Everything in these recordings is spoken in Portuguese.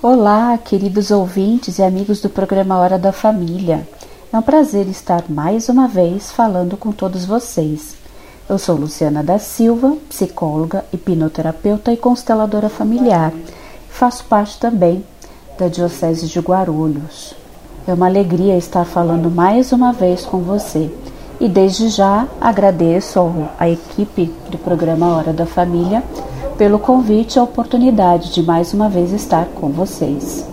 Olá, queridos ouvintes e amigos do programa Hora da Família. É um prazer estar mais uma vez falando com todos vocês. Eu sou Luciana da Silva, psicóloga, hipnoterapeuta e consteladora familiar. Faço parte também da Diocese de Guarulhos. É uma alegria estar falando mais uma vez com você. E desde já agradeço à equipe do programa Hora da Família pelo convite e a oportunidade de mais uma vez estar com vocês.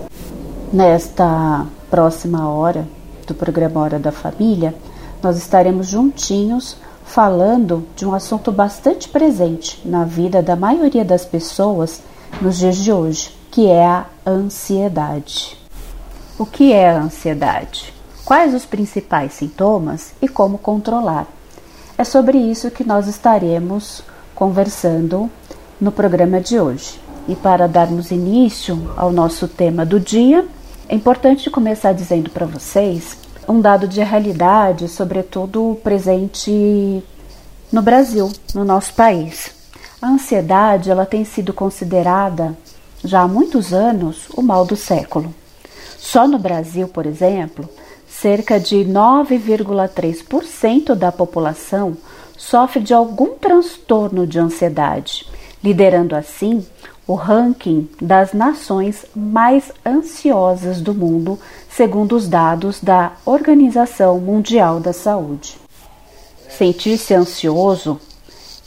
Nesta próxima hora do programa Hora da Família, nós estaremos juntinhos falando de um assunto bastante presente na vida da maioria das pessoas nos dias de hoje, que é a ansiedade. O que é a ansiedade? Quais os principais sintomas e como controlar? É sobre isso que nós estaremos conversando no programa de hoje. E para darmos início ao nosso tema do dia, é importante começar dizendo para vocês um dado de realidade, sobretudo presente no Brasil, no nosso país. A ansiedade, ela tem sido considerada já há muitos anos o mal do século. Só no Brasil, por exemplo, cerca de 9,3% da população sofre de algum transtorno de ansiedade liderando assim o ranking das nações mais ansiosas do mundo, segundo os dados da Organização Mundial da Saúde. Sentir-se ansioso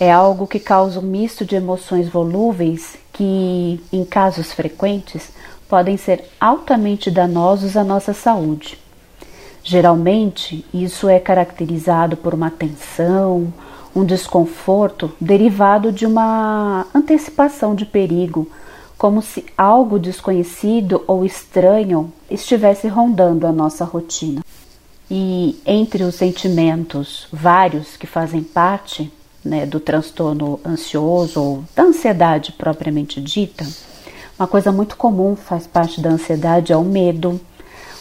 é algo que causa um misto de emoções volúveis que, em casos frequentes, podem ser altamente danosos à nossa saúde. Geralmente, isso é caracterizado por uma tensão, um desconforto derivado de uma antecipação de perigo, como se algo desconhecido ou estranho estivesse rondando a nossa rotina. E entre os sentimentos vários que fazem parte né, do transtorno ansioso ou da ansiedade propriamente dita, uma coisa muito comum faz parte da ansiedade é o medo,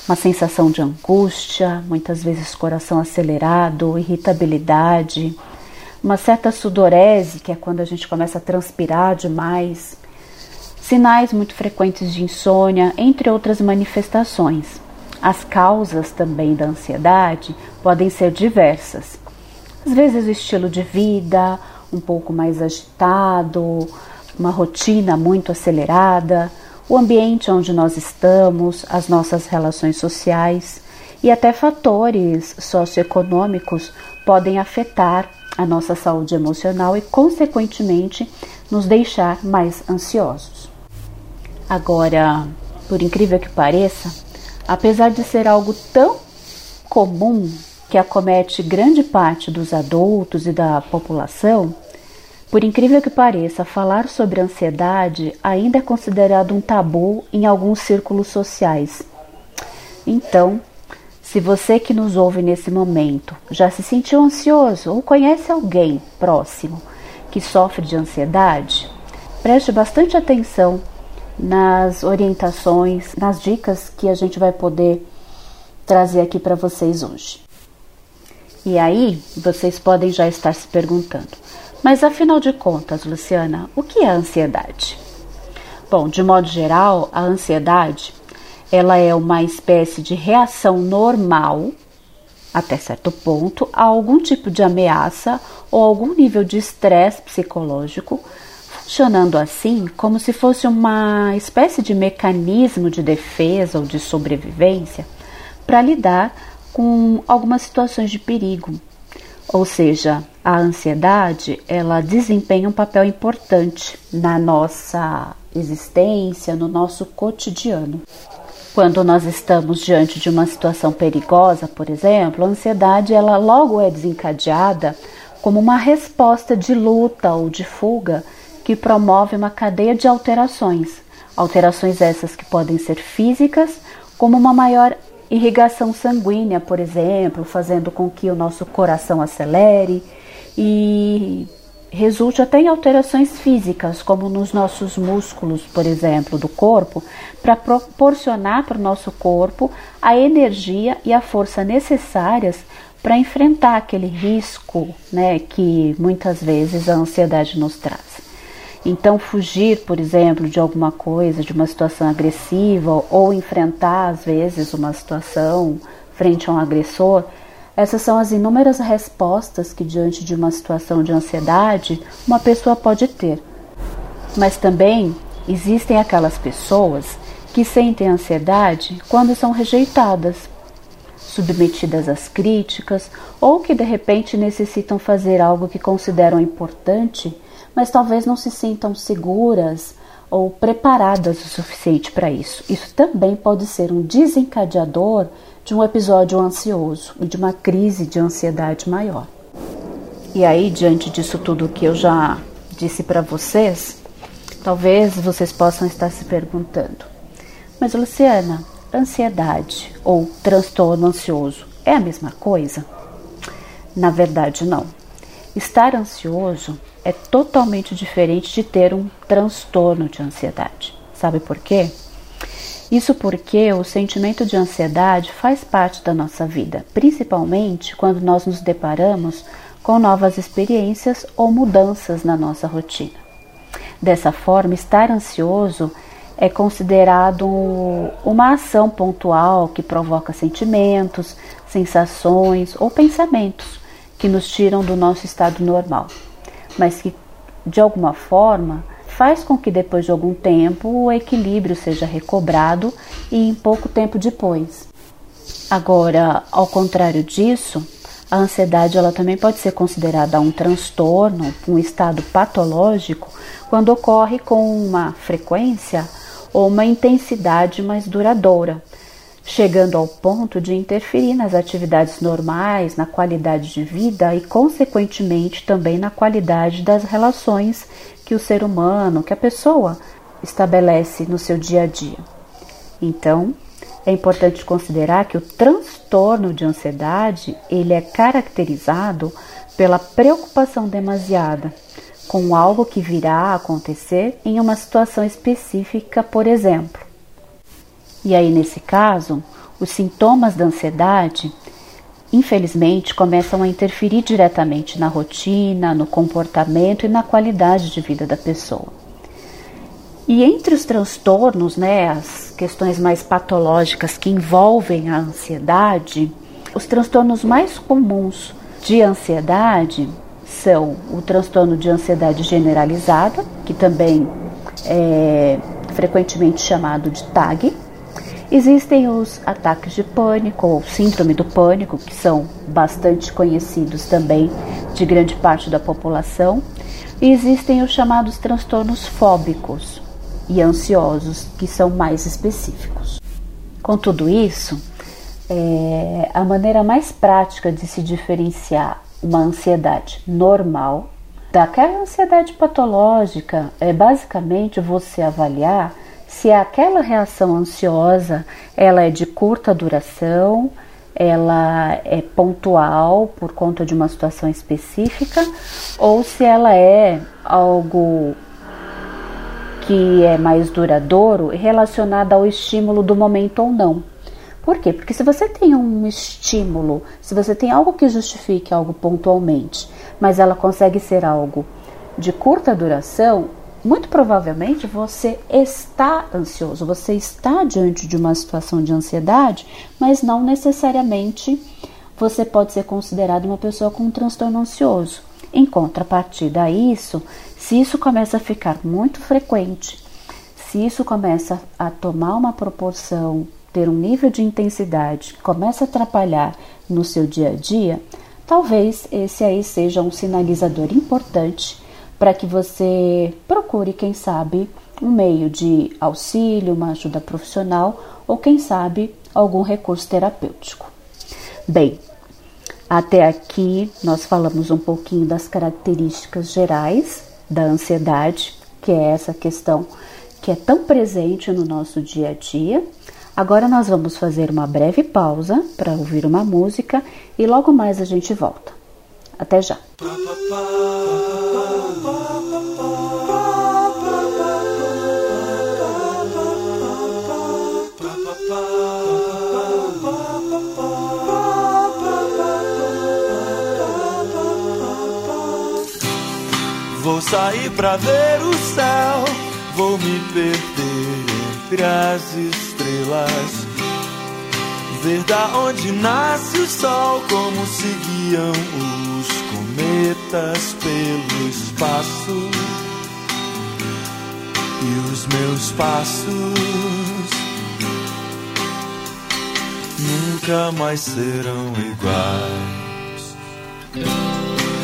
uma sensação de angústia, muitas vezes coração acelerado, irritabilidade, uma certa sudorese, que é quando a gente começa a transpirar demais, sinais muito frequentes de insônia, entre outras manifestações. As causas também da ansiedade podem ser diversas. Às vezes o estilo de vida um pouco mais agitado, uma rotina muito acelerada, o ambiente onde nós estamos, as nossas relações sociais e até fatores socioeconômicos podem afetar a nossa saúde emocional e, consequentemente, nos deixar mais ansiosos. Agora, por incrível que pareça, apesar de ser algo tão comum que acomete grande parte dos adultos e da população, por incrível que pareça, falar sobre ansiedade ainda é considerado um tabu em alguns círculos sociais. Então, se você que nos ouve nesse momento já se sentiu ansioso ou conhece alguém próximo que sofre de ansiedade, preste bastante atenção nas orientações, nas dicas que a gente vai poder trazer aqui para vocês hoje. E aí, vocês podem já estar se perguntando: mas afinal de contas, Luciana, o que é ansiedade? Bom, de modo geral, a ansiedade ela é uma espécie de reação normal, até certo ponto, a algum tipo de ameaça ou algum nível de estresse psicológico, funcionando assim como se fosse uma espécie de mecanismo de defesa ou de sobrevivência para lidar com algumas situações de perigo. Ou seja, a ansiedade, ela desempenha um papel importante na nossa existência, no nosso cotidiano. Quando nós estamos diante de uma situação perigosa, por exemplo, a ansiedade ela logo é desencadeada como uma resposta de luta ou de fuga que promove uma cadeia de alterações. Alterações essas que podem ser físicas, como uma maior irrigação sanguínea, por exemplo, fazendo com que o nosso coração acelere e resulte até em alterações físicas, como nos nossos músculos, por exemplo, do corpo, para proporcionar para o nosso corpo a energia e a força necessárias para enfrentar aquele risco né, que muitas vezes a ansiedade nos traz. Então, fugir, por exemplo, de alguma coisa, de uma situação agressiva, ou enfrentar, às vezes, uma situação frente a um agressor, essas são as inúmeras respostas que, diante de uma situação de ansiedade, uma pessoa pode ter. Mas também existem aquelas pessoas que sentem ansiedade quando são rejeitadas, submetidas às críticas ou que de repente necessitam fazer algo que consideram importante, mas talvez não se sintam seguras ou preparadas o suficiente para isso. Isso também pode ser um desencadeador de um episódio ansioso e de uma crise de ansiedade maior. E aí, diante disso tudo que eu já disse para vocês, talvez vocês possam estar se perguntando: mas Luciana, ansiedade ou transtorno ansioso é a mesma coisa? Na verdade, não. Estar ansioso é totalmente diferente de ter um transtorno de ansiedade. Sabe por quê? Isso porque o sentimento de ansiedade faz parte da nossa vida, principalmente quando nós nos deparamos com novas experiências ou mudanças na nossa rotina. Dessa forma, estar ansioso é considerado uma ação pontual que provoca sentimentos, sensações ou pensamentos que nos tiram do nosso estado normal, mas que de alguma forma faz com que depois de algum tempo o equilíbrio seja recobrado e em pouco tempo depois. Agora, ao contrário disso, a ansiedade ela também pode ser considerada um transtorno, um estado patológico, quando ocorre com uma frequência ou uma intensidade mais duradoura, chegando ao ponto de interferir nas atividades normais, na qualidade de vida e, consequentemente, também na qualidade das relações que o ser humano, que a pessoa estabelece no seu dia a dia. Então, é importante considerar que o transtorno de ansiedade, ele é caracterizado pela preocupação demasiada com algo que virá a acontecer em uma situação específica, por exemplo. E aí, nesse caso, os sintomas da ansiedade infelizmente, começam a interferir diretamente na rotina, no comportamento e na qualidade de vida da pessoa. E entre os transtornos, né, as questões mais patológicas que envolvem a ansiedade, os transtornos mais comuns de ansiedade são o transtorno de ansiedade generalizada, que também é frequentemente chamado de TAG, Existem os ataques de pânico ou síndrome do pânico, que são bastante conhecidos também de grande parte da população, e existem os chamados transtornos fóbicos e ansiosos, que são mais específicos. Com tudo isso, é, a maneira mais prática de se diferenciar uma ansiedade normal daquela ansiedade patológica é basicamente você avaliar se aquela reação ansiosa ela é de curta duração, ela é pontual por conta de uma situação específica ou se ela é algo que é mais duradouro relacionado ao estímulo do momento ou não. Por quê? Porque se você tem um estímulo, se você tem algo que justifique algo pontualmente, mas ela consegue ser algo de curta duração, muito provavelmente você está ansioso, você está diante de uma situação de ansiedade, mas não necessariamente você pode ser considerado uma pessoa com um transtorno ansioso. Em contrapartida a isso, se isso começa a ficar muito frequente, se isso começa a tomar uma proporção, ter um nível de intensidade, começa a atrapalhar no seu dia a dia, talvez esse aí seja um sinalizador importante para que você procure, quem sabe, um meio de auxílio, uma ajuda profissional ou, quem sabe, algum recurso terapêutico. Bem, até aqui nós falamos um pouquinho das características gerais da ansiedade, que é essa questão que é tão presente no nosso dia a dia. Agora nós vamos fazer uma breve pausa para ouvir uma música e logo mais a gente volta. Até já! Vou sair pra ver o céu, vou me perder entre as estrelas. Ver da onde nasce o sol, como se guiam os cometas pelo espaço. E os meus passos nunca mais serão iguais.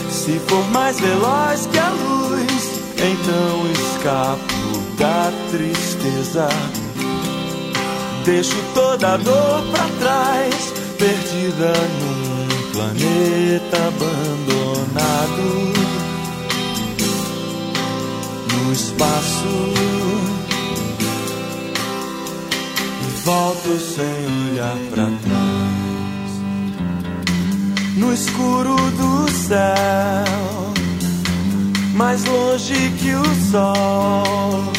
Se for mais veloz que a luz, então escapo da tristeza. Deixo toda a dor pra trás, perdida num planeta abandonado. No espaço. E volto sem olhar pra trás. No escuro do céu, mais longe que o sol.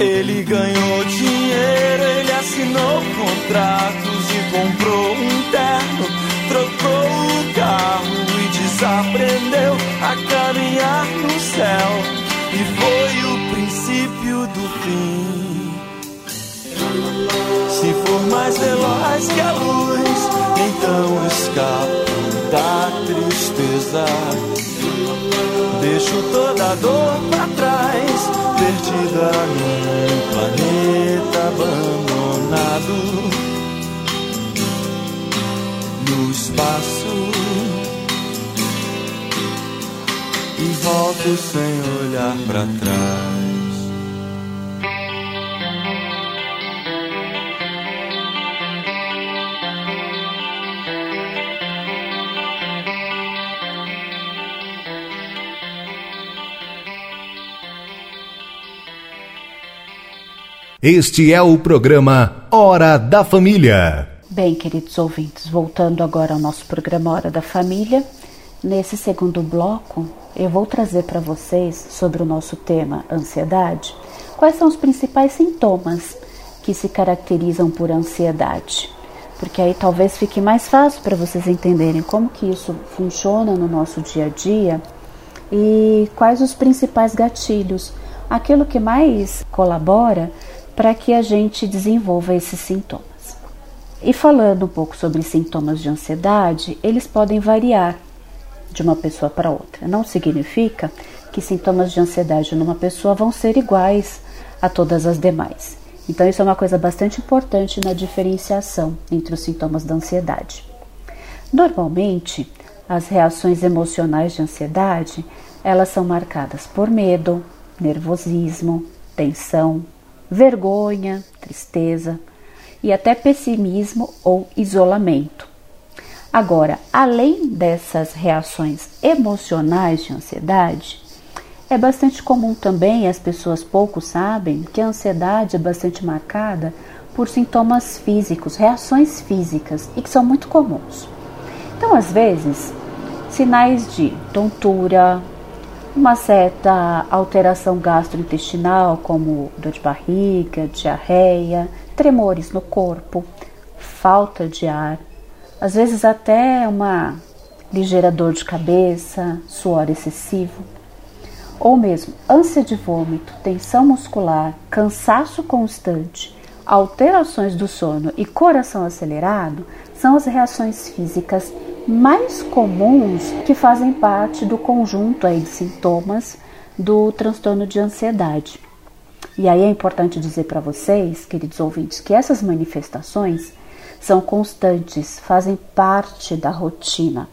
Ele ganhou dinheiro, ele assinou contratos e comprou um terno, trocou o carro e desaprendeu a caminhar no céu. E foi o princípio do fim. Se for mais veloz que a luz, então escapo da tristeza. Deixo toda a dor pra trás, perdida num planeta abandonado. No espaço, e volto sem olhar pra trás. Este é o programa Hora da Família. Bem, queridos ouvintes, voltando agora ao nosso programa Hora da Família, nesse segundo bloco eu vou trazer para vocês sobre o nosso tema ansiedade, quais são os principais sintomas que se caracterizam por ansiedade. Porque aí talvez fique mais fácil para vocês entenderem como que isso funciona no nosso dia a dia e quais os principais gatilhos, aquilo que mais colabora para que a gente desenvolva esses sintomas. E falando um pouco sobre sintomas de ansiedade, eles podem variar de uma pessoa para outra. Não significa que sintomas de ansiedade numa pessoa vão ser iguais a todas as demais. Então, isso é uma coisa bastante importante na diferenciação entre os sintomas da ansiedade. Normalmente, as reações emocionais de ansiedade, elas são marcadas por medo, nervosismo, tensão, vergonha, tristeza e até pessimismo ou isolamento. Agora, além dessas reações emocionais de ansiedade, é bastante comum também, as pessoas pouco sabem, que a ansiedade é bastante marcada por sintomas físicos, reações físicas e que são muito comuns. Então, às vezes, sinais de tontura, uma certa alteração gastrointestinal, como dor de barriga, diarreia, tremores no corpo, falta de ar, às vezes até uma ligeira dor de cabeça, suor excessivo, ou mesmo ânsia de vômito, tensão muscular, cansaço constante, alterações do sono e coração acelerado são as reações físicas mais comuns que fazem parte do conjunto aí de sintomas do transtorno de ansiedade. E aí é importante dizer para vocês, queridos ouvintes, que essas manifestações são constantes, fazem parte da rotina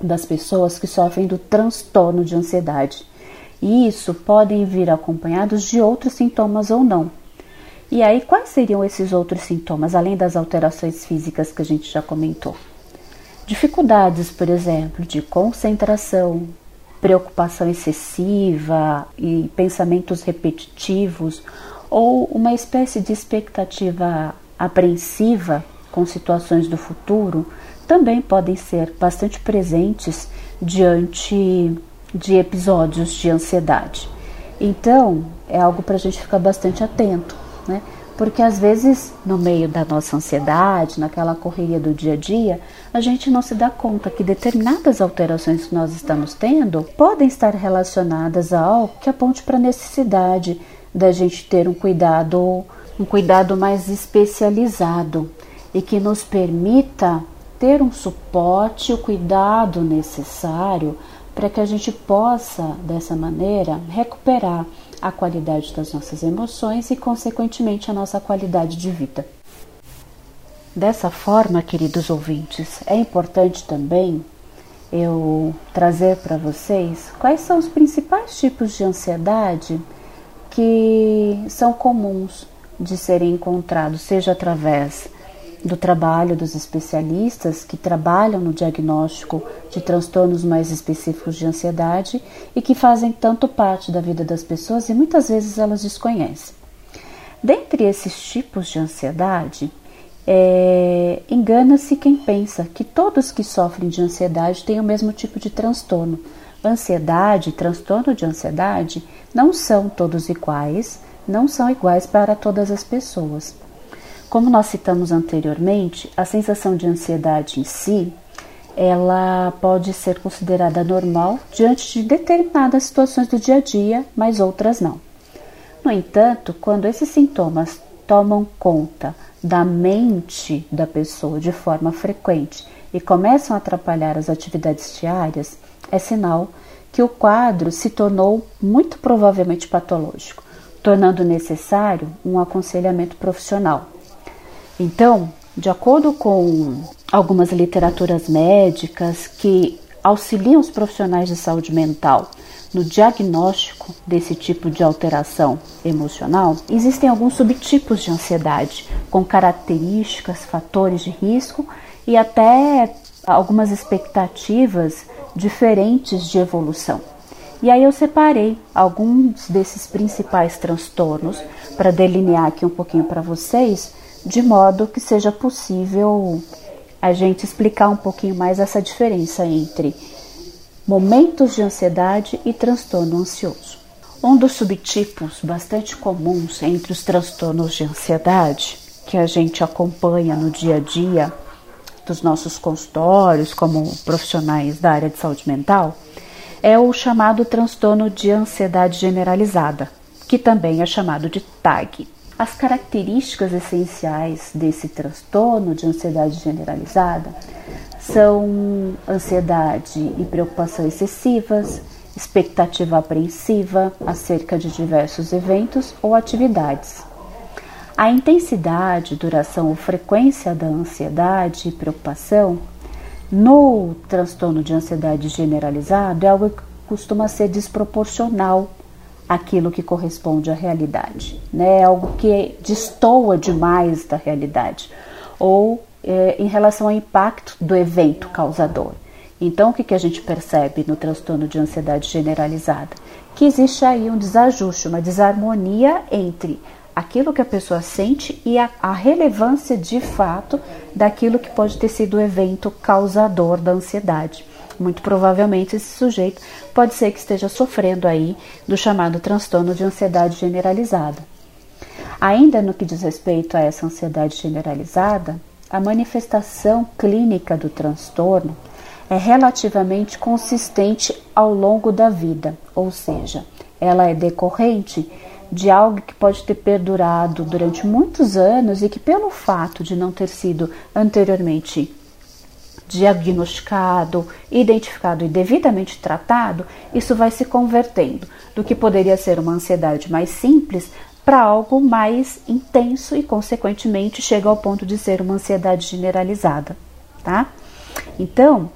das pessoas que sofrem do transtorno de ansiedade. E isso podem vir acompanhados de outros sintomas ou não. E aí, quais seriam esses outros sintomas, além das alterações físicas que a gente já comentou? Dificuldades, por exemplo, de concentração, preocupação excessiva e pensamentos repetitivos ou uma espécie de expectativa apreensiva com situações do futuro também podem ser bastante presentes diante de episódios de ansiedade. Então, é algo para a gente ficar bastante atento, né? Porque às vezes, no meio da nossa ansiedade, naquela correria do dia a dia, a gente não se dá conta que determinadas alterações que nós estamos tendo podem estar relacionadas a algo que aponte para a necessidade da gente ter um cuidado, um cuidado mais especializado e que nos permita ter um suporte, o cuidado necessário para que a gente possa, dessa maneira, recuperar a qualidade das nossas emoções e, consequentemente, a nossa qualidade de vida. Dessa forma, queridos ouvintes, é importante também eu trazer para vocês quais são os principais tipos de ansiedade que são comuns de serem encontrados, seja através do trabalho dos especialistas que trabalham no diagnóstico de transtornos mais específicos de ansiedade e que fazem tanto parte da vida das pessoas e muitas vezes elas desconhecem. Dentre esses tipos de ansiedade, é, engana-se quem pensa que todos que sofrem de ansiedade têm o mesmo tipo de transtorno. Ansiedade transtorno de ansiedade não são todos iguais, não são iguais para todas as pessoas. Como nós citamos anteriormente, a sensação de ansiedade em si, ela pode ser considerada normal diante de determinadas situações do dia a dia, mas outras não. No entanto, quando esses sintomas tomam conta da mente da pessoa de forma frequente e começam a atrapalhar as atividades diárias, é sinal que o quadro se tornou muito provavelmente patológico, tornando necessário um aconselhamento profissional. Então, de acordo com algumas literaturas médicas que auxiliam os profissionais de saúde mental no diagnóstico desse tipo de alteração emocional, existem alguns subtipos de ansiedade, com características, fatores de risco e até algumas expectativas diferentes de evolução. E aí eu separei alguns desses principais transtornos para delinear aqui um pouquinho para vocês de modo que seja possível a gente explicar um pouquinho mais essa diferença entre momentos de ansiedade e transtorno ansioso. Um dos subtipos bastante comuns entre os transtornos de ansiedade que a gente acompanha no dia a dia dos nossos consultórios como profissionais da área de saúde mental é o chamado transtorno de ansiedade generalizada, que também é chamado de TAG. As características essenciais desse transtorno de ansiedade generalizada são ansiedade e preocupação excessivas, expectativa apreensiva acerca de diversos eventos ou atividades. A intensidade, duração ou frequência da ansiedade e preocupação no transtorno de ansiedade generalizado é algo que costuma ser desproporcional aquilo que corresponde à realidade, né? É algo que destoa demais da realidade, ou é, em relação ao impacto do evento causador. Então, o que, que a gente percebe no transtorno de ansiedade generalizada? Que existe aí um desajuste, uma desarmonia entre aquilo que a pessoa sente e a, a relevância de fato daquilo que pode ter sido o evento causador da ansiedade. Muito provavelmente esse sujeito pode ser que esteja sofrendo aí do chamado transtorno de ansiedade generalizada. Ainda no que diz respeito a essa ansiedade generalizada, a manifestação clínica do transtorno é relativamente consistente ao longo da vida, ou seja, ela é decorrente de algo que pode ter perdurado durante muitos anos e que, pelo fato de não ter sido anteriormente diagnosticado, identificado e devidamente tratado, isso vai se convertendo do que poderia ser uma ansiedade mais simples para algo mais intenso e, consequentemente, chega ao ponto de ser uma ansiedade generalizada, tá? Então,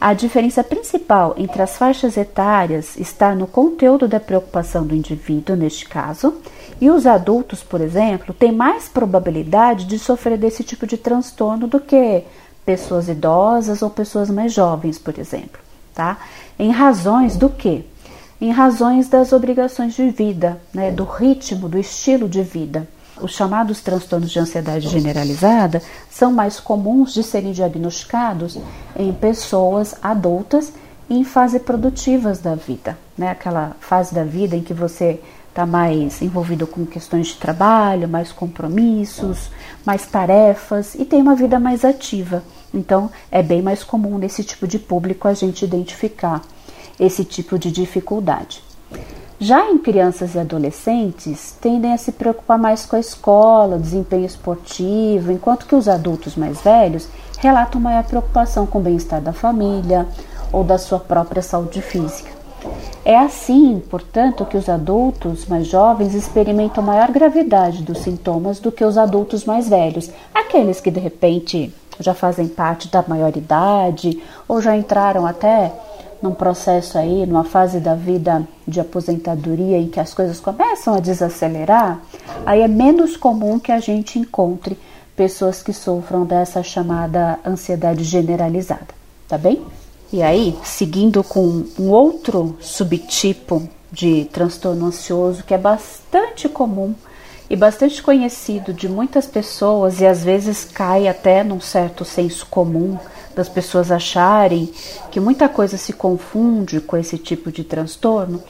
a diferença principal entre as faixas etárias está no conteúdo da preocupação do indivíduo, neste caso, e os adultos, por exemplo, têm mais probabilidade de sofrer desse tipo de transtorno do que pessoas idosas ou pessoas mais jovens, por exemplo. tá? Em razões do quê? Em razões das obrigações de vida, né, do ritmo, do estilo de vida. Os chamados transtornos de ansiedade generalizada são mais comuns de serem diagnosticados em pessoas adultas em fase produtivas da vida, né? Aquela fase da vida em que você está mais envolvido com questões de trabalho, mais compromissos, mais tarefas e tem uma vida mais ativa. Então, é bem mais comum nesse tipo de público a gente identificar esse tipo de dificuldade. Já em crianças e adolescentes, tendem a se preocupar mais com a escola, desempenho esportivo, enquanto que os adultos mais velhos relatam maior preocupação com o bem-estar da família ou da sua própria saúde física. É assim, portanto, que os adultos mais jovens experimentam maior gravidade dos sintomas do que os adultos mais velhos, aqueles que de repente já fazem parte da maioridade ou já entraram até num processo aí, numa fase da vida de aposentadoria em que as coisas começam a desacelerar, aí é menos comum que a gente encontre pessoas que sofram dessa chamada ansiedade generalizada, tá bem? E aí, seguindo com um outro subtipo de transtorno ansioso que é bastante comum e bastante conhecido de muitas pessoas e às vezes cai até num certo senso comum das pessoas acharem que muita coisa se confunde com esse tipo de transtorno,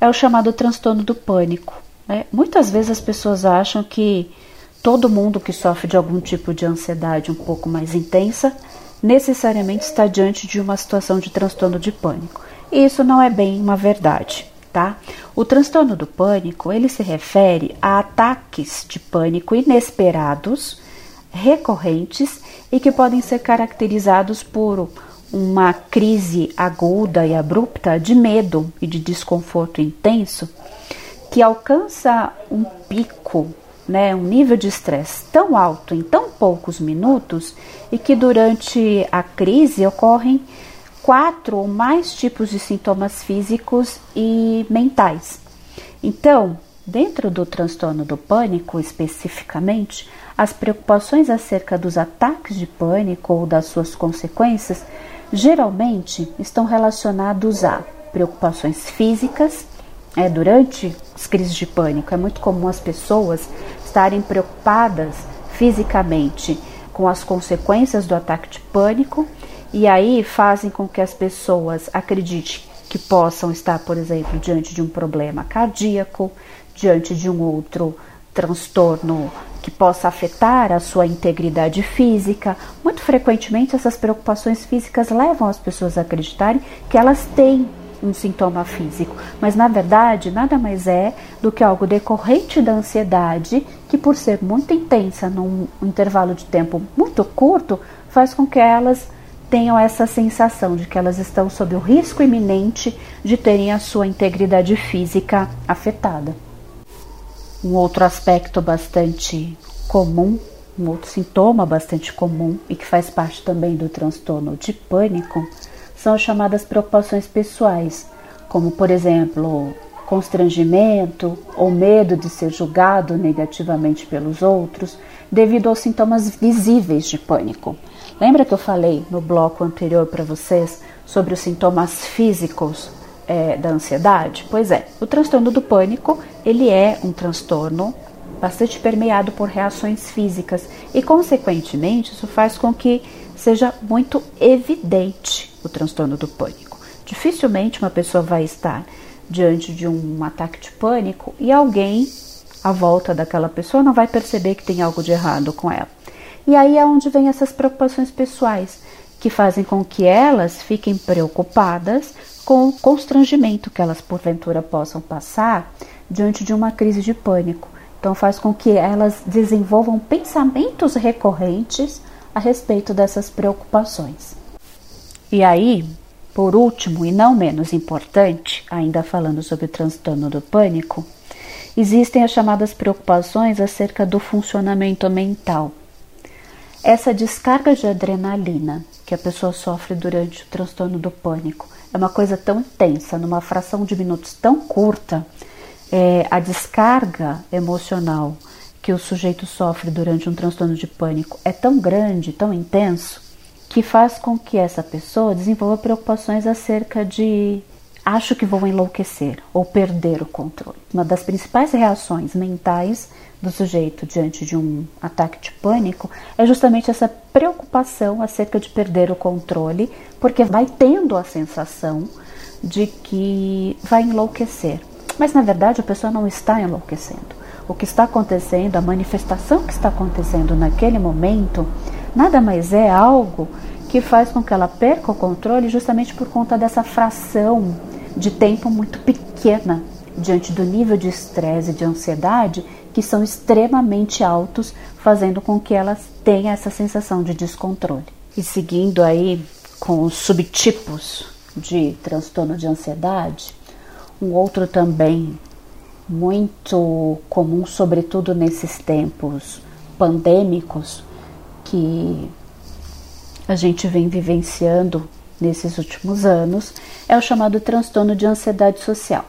é o chamado transtorno do pânico. Né? Muitas vezes as pessoas acham que todo mundo que sofre de algum tipo de ansiedade um pouco mais intensa necessariamente está diante de uma situação de transtorno de pânico. E isso não é bem uma verdade, tá? O transtorno do pânico, ele se refere a ataques de pânico inesperados, recorrentes e que podem ser caracterizados por uma crise aguda e abrupta de medo e de desconforto intenso que alcança um pico né, um nível de estresse tão alto em tão poucos minutos e que durante a crise ocorrem quatro ou mais tipos de sintomas físicos e mentais. Então, dentro do transtorno do pânico especificamente, as preocupações acerca dos ataques de pânico ou das suas consequências geralmente estão relacionados a preocupações físicas, é, durante as crises de pânico, é muito comum as pessoas estarem preocupadas fisicamente com as consequências do ataque de pânico e aí fazem com que as pessoas acreditem que possam estar, por exemplo, diante de um problema cardíaco, diante de um outro transtorno que possa afetar a sua integridade física. Muito frequentemente, essas preocupações físicas levam as pessoas a acreditarem que elas têm um sintoma físico, mas na verdade nada mais é do que algo decorrente da ansiedade que, por ser muito intensa num intervalo de tempo muito curto, faz com que elas tenham essa sensação de que elas estão sob o risco iminente de terem a sua integridade física afetada. Um outro aspecto bastante comum, um outro sintoma bastante comum e que faz parte também do transtorno de pânico são as chamadas preocupações pessoais, como por exemplo, constrangimento ou medo de ser julgado negativamente pelos outros devido aos sintomas visíveis de pânico. Lembra que eu falei no bloco anterior para vocês sobre os sintomas físicos é, da ansiedade? Pois é, o transtorno do pânico ele é um transtorno bastante permeado por reações físicas e, consequentemente, isso faz com que seja muito evidente o transtorno do pânico. Dificilmente uma pessoa vai estar diante de um ataque de pânico e alguém à volta daquela pessoa não vai perceber que tem algo de errado com ela. E aí é onde vem essas preocupações pessoais, que fazem com que elas fiquem preocupadas com o constrangimento que elas porventura possam passar diante de uma crise de pânico. Então faz com que elas desenvolvam pensamentos recorrentes a respeito dessas preocupações. E aí, por último e não menos importante, ainda falando sobre o transtorno do pânico, existem as chamadas preocupações acerca do funcionamento mental. Essa descarga de adrenalina que a pessoa sofre durante o transtorno do pânico é uma coisa tão intensa, numa fração de minutos tão curta, é, a descarga emocional que o sujeito sofre durante um transtorno de pânico é tão grande, tão intenso, que faz com que essa pessoa desenvolva preocupações acerca de acho que vou enlouquecer ou perder o controle. Uma das principais reações mentais do sujeito diante de um ataque de pânico é justamente essa preocupação acerca de perder o controle, porque vai tendo a sensação de que vai enlouquecer. Mas na verdade a pessoa não está enlouquecendo. O que está acontecendo, a manifestação que está acontecendo naquele momento, nada mais é algo que faz com que ela perca o controle justamente por conta dessa fração de tempo muito pequena diante do nível de estresse e de ansiedade que são extremamente altos, fazendo com que elas tenham essa sensação de descontrole. E seguindo aí com os subtipos de transtorno de ansiedade, um outro também muito comum, sobretudo nesses tempos pandêmicos que a gente vem vivenciando nesses últimos anos, é o chamado transtorno de ansiedade social.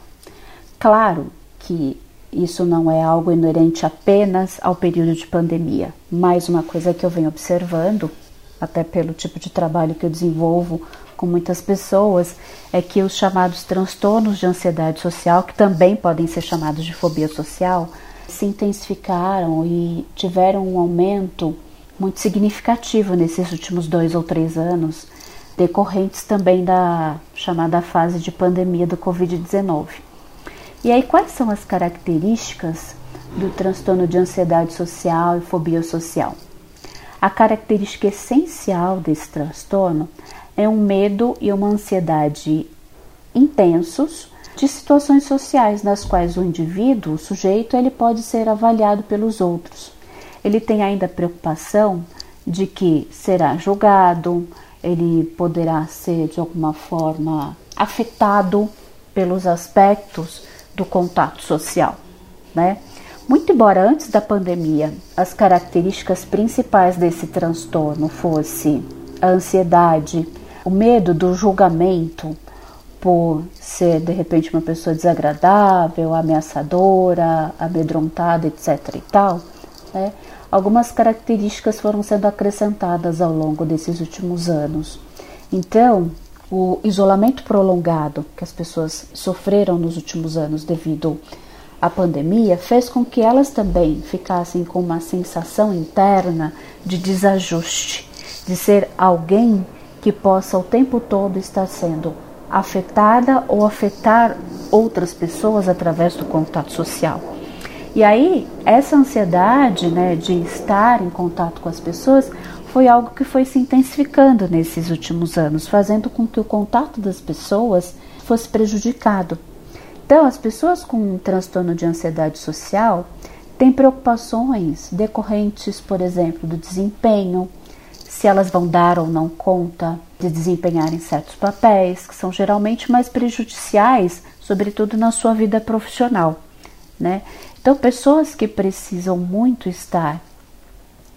Claro que isso não é algo inerente apenas ao período de pandemia. Mais uma coisa que eu venho observando, até pelo tipo de trabalho que eu desenvolvo com muitas pessoas, é que os chamados transtornos de ansiedade social, que também podem ser chamados de fobia social, se intensificaram e tiveram um aumento muito significativo nesses últimos dois ou três anos, decorrentes também da chamada fase de pandemia do Covid-19. E aí, quais são as características do transtorno de ansiedade social e fobia social? A característica essencial desse transtorno é um medo e uma ansiedade intensos de situações sociais nas quais o indivíduo, o sujeito, ele pode ser avaliado pelos outros. Ele tem ainda a preocupação de que será julgado, ele poderá ser de alguma forma afetado pelos aspectos do contato social, né? Muito embora antes da pandemia as características principais desse transtorno fosse a ansiedade, o medo do julgamento por ser de repente uma pessoa desagradável, ameaçadora, amedrontada, etc. e tal, né? Algumas características foram sendo acrescentadas ao longo desses últimos anos. Então, o isolamento prolongado que as pessoas sofreram nos últimos anos devido à pandemia fez com que elas também ficassem com uma sensação interna de desajuste, de ser alguém que possa o tempo todo estar sendo afetada ou afetar outras pessoas através do contato social. E aí, essa ansiedade né, de estar em contato com as pessoas foi algo que foi se intensificando nesses últimos anos, fazendo com que o contato das pessoas fosse prejudicado. Então, as pessoas com um transtorno de ansiedade social têm preocupações decorrentes, por exemplo, do desempenho, se elas vão dar ou não conta de desempenharem certos papéis, que são geralmente mais prejudiciais, sobretudo na sua vida profissional. Né? Então, pessoas que precisam muito estar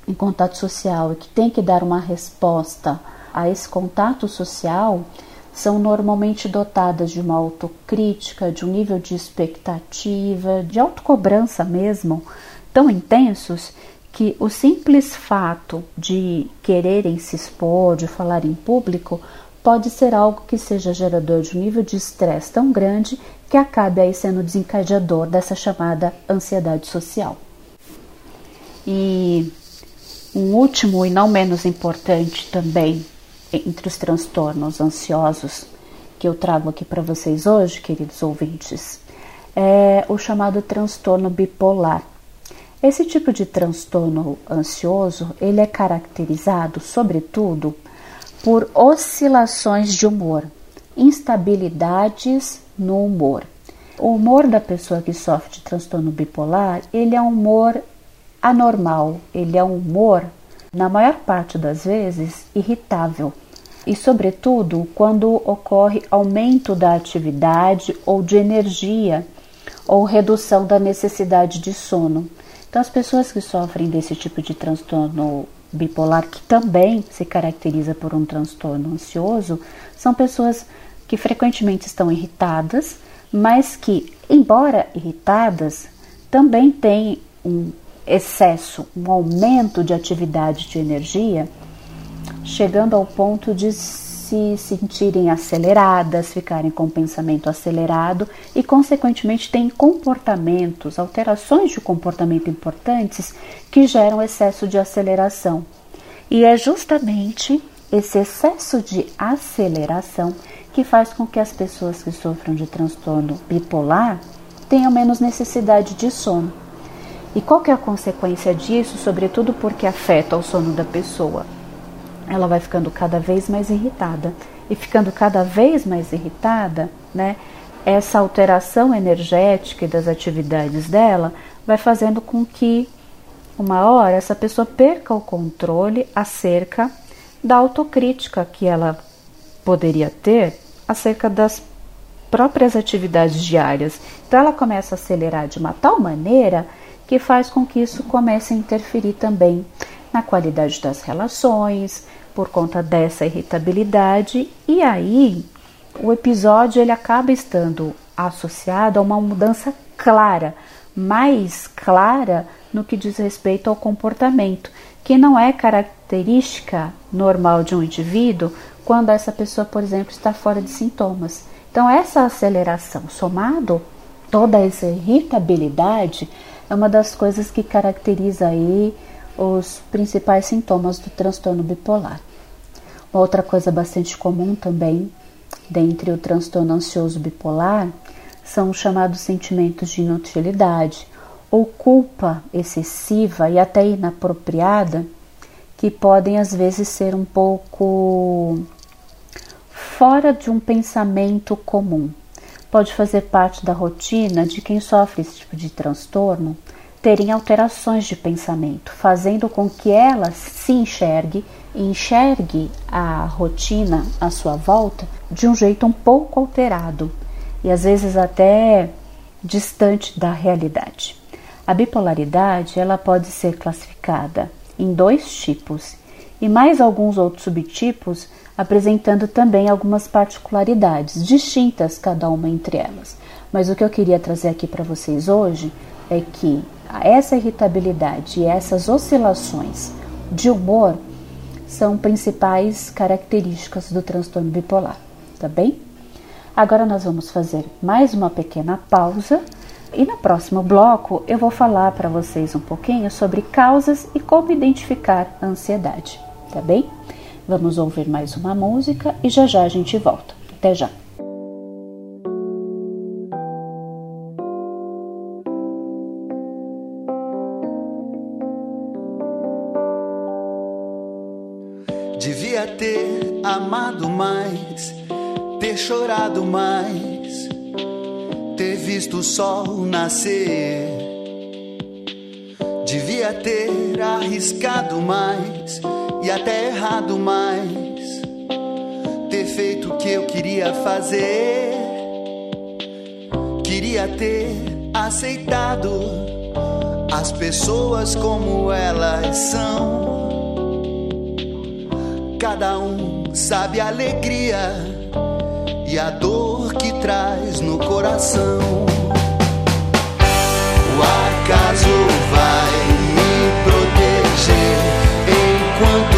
em contato social e que tem que dar uma resposta a esse contato social são normalmente dotadas de uma autocrítica, de um nível de expectativa, de autocobrança mesmo, tão intensos que o simples fato de quererem se expor, de falar em público, pode ser algo que seja gerador de um nível de estresse tão grande que acabe aí sendo desencadeador dessa chamada ansiedade social. E um último e não menos importante também entre os transtornos ansiosos que eu trago aqui para vocês hoje, queridos ouvintes, é o chamado transtorno bipolar. Esse tipo de transtorno ansioso, ele é caracterizado, sobretudo, por oscilações de humor, instabilidades no humor. O humor da pessoa que sofre de transtorno bipolar, ele é um humor anormal, ele é um humor, na maior parte das vezes, irritável. E, sobretudo, quando ocorre aumento da atividade ou de energia ou redução da necessidade de sono. Então, as pessoas que sofrem desse tipo de transtorno bipolar, que também se caracteriza por um transtorno ansioso, são pessoas que frequentemente estão irritadas, mas que, embora irritadas, também têm um excesso, um aumento de atividade de energia, chegando ao ponto de se sentirem aceleradas, ficarem com pensamento acelerado e, consequentemente, têm comportamentos, alterações de comportamento importantes que geram excesso de aceleração. E é justamente esse excesso de aceleração que faz com que as pessoas que sofram de transtorno bipolar tenham menos necessidade de sono. E qual que é a consequência disso, sobretudo porque afeta o sono da pessoa? ela vai ficando cada vez mais irritada. E ficando cada vez mais irritada, né, essa alteração energética e das atividades dela vai fazendo com que, uma hora, essa pessoa perca o controle acerca da autocrítica que ela poderia ter acerca das próprias atividades diárias. Então, ela começa a acelerar de uma tal maneira que faz com que isso comece a interferir também na qualidade das relações, por conta dessa irritabilidade e aí o episódio ele acaba estando associado a uma mudança clara, mais clara no que diz respeito ao comportamento, que não é característica normal de um indivíduo quando essa pessoa, por exemplo, está fora de sintomas. Então essa aceleração somado toda essa irritabilidade é uma das coisas que caracteriza aí os principais sintomas do transtorno bipolar. Uma outra coisa bastante comum também, dentre o transtorno ansioso bipolar, são os chamados sentimentos de inutilidade ou culpa excessiva e até inapropriada, que podem às vezes ser um pouco fora de um pensamento comum. Pode fazer parte da rotina de quem sofre esse tipo de transtorno terem alterações de pensamento, fazendo com que ela se enxergue e enxergue a rotina à sua volta de um jeito um pouco alterado e às vezes até distante da realidade. A bipolaridade ela pode ser classificada em dois tipos e mais alguns outros subtipos, apresentando também algumas particularidades distintas cada uma entre elas. Mas o que eu queria trazer aqui para vocês hoje é que essa irritabilidade e essas oscilações de humor são principais características do transtorno bipolar, tá bem? Agora nós vamos fazer mais uma pequena pausa e no próximo bloco eu vou falar para vocês um pouquinho sobre causas e como identificar a ansiedade, tá bem? Vamos ouvir mais uma música e já já a gente volta. Até já! amado mais, ter chorado mais, ter visto o sol nascer. Devia ter arriscado mais e até errado mais, ter feito o que eu queria fazer. Queria ter aceitado as pessoas como elas são. Cada um sabe a alegria e a dor que traz no coração. O acaso vai me proteger enquanto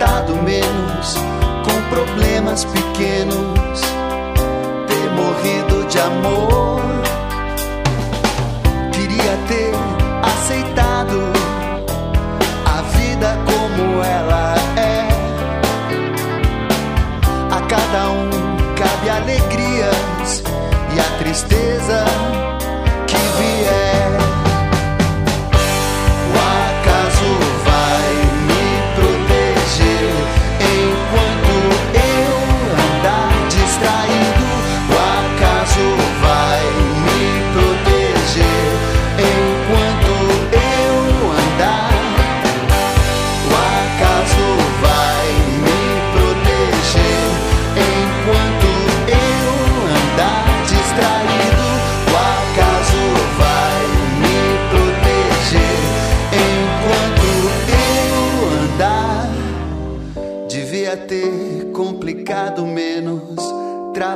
importado menos com problemas pequenos, ter morrido de amor. Queria ter aceitado a vida como ela é. A cada um cabe alegrias e a tristeza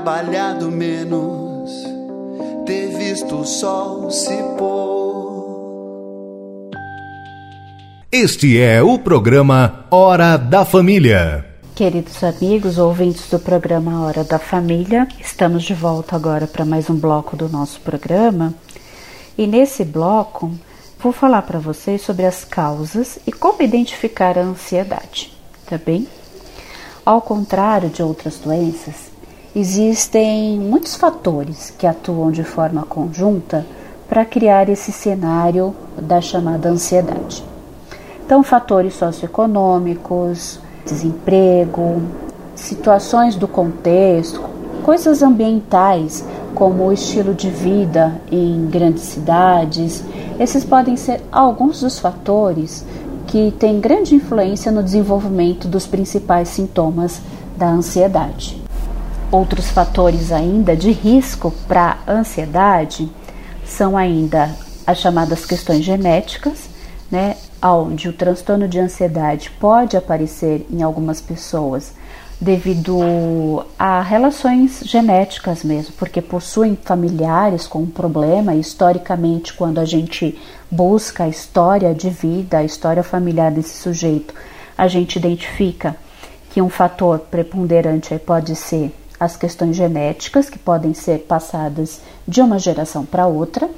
trabalhado menos, ter visto o sol se pôr. Este é o programa Hora da Família. Queridos amigos, ouvintes do programa Hora da Família, estamos de volta agora para mais um bloco do nosso programa. E nesse bloco, vou falar para vocês sobre as causas e como identificar a ansiedade, tá bem? Ao contrário de outras doenças, existem muitos fatores que atuam de forma conjunta para criar esse cenário da chamada ansiedade. Então, fatores socioeconômicos, desemprego, situações do contexto, coisas ambientais, como o estilo de vida em grandes cidades. Esses podem ser alguns dos fatores que têm grande influência no desenvolvimento dos principais sintomas da ansiedade. Outros fatores ainda de risco para ansiedade são ainda as chamadas questões genéticas, né, onde o transtorno de ansiedade pode aparecer em algumas pessoas devido a relações genéticas mesmo, porque possuem familiares com um problema. historicamente, quando a gente busca a história de vida, a história familiar desse sujeito, a gente identifica que um fator preponderante pode ser as questões genéticas, que podem ser passadas de uma geração para outra.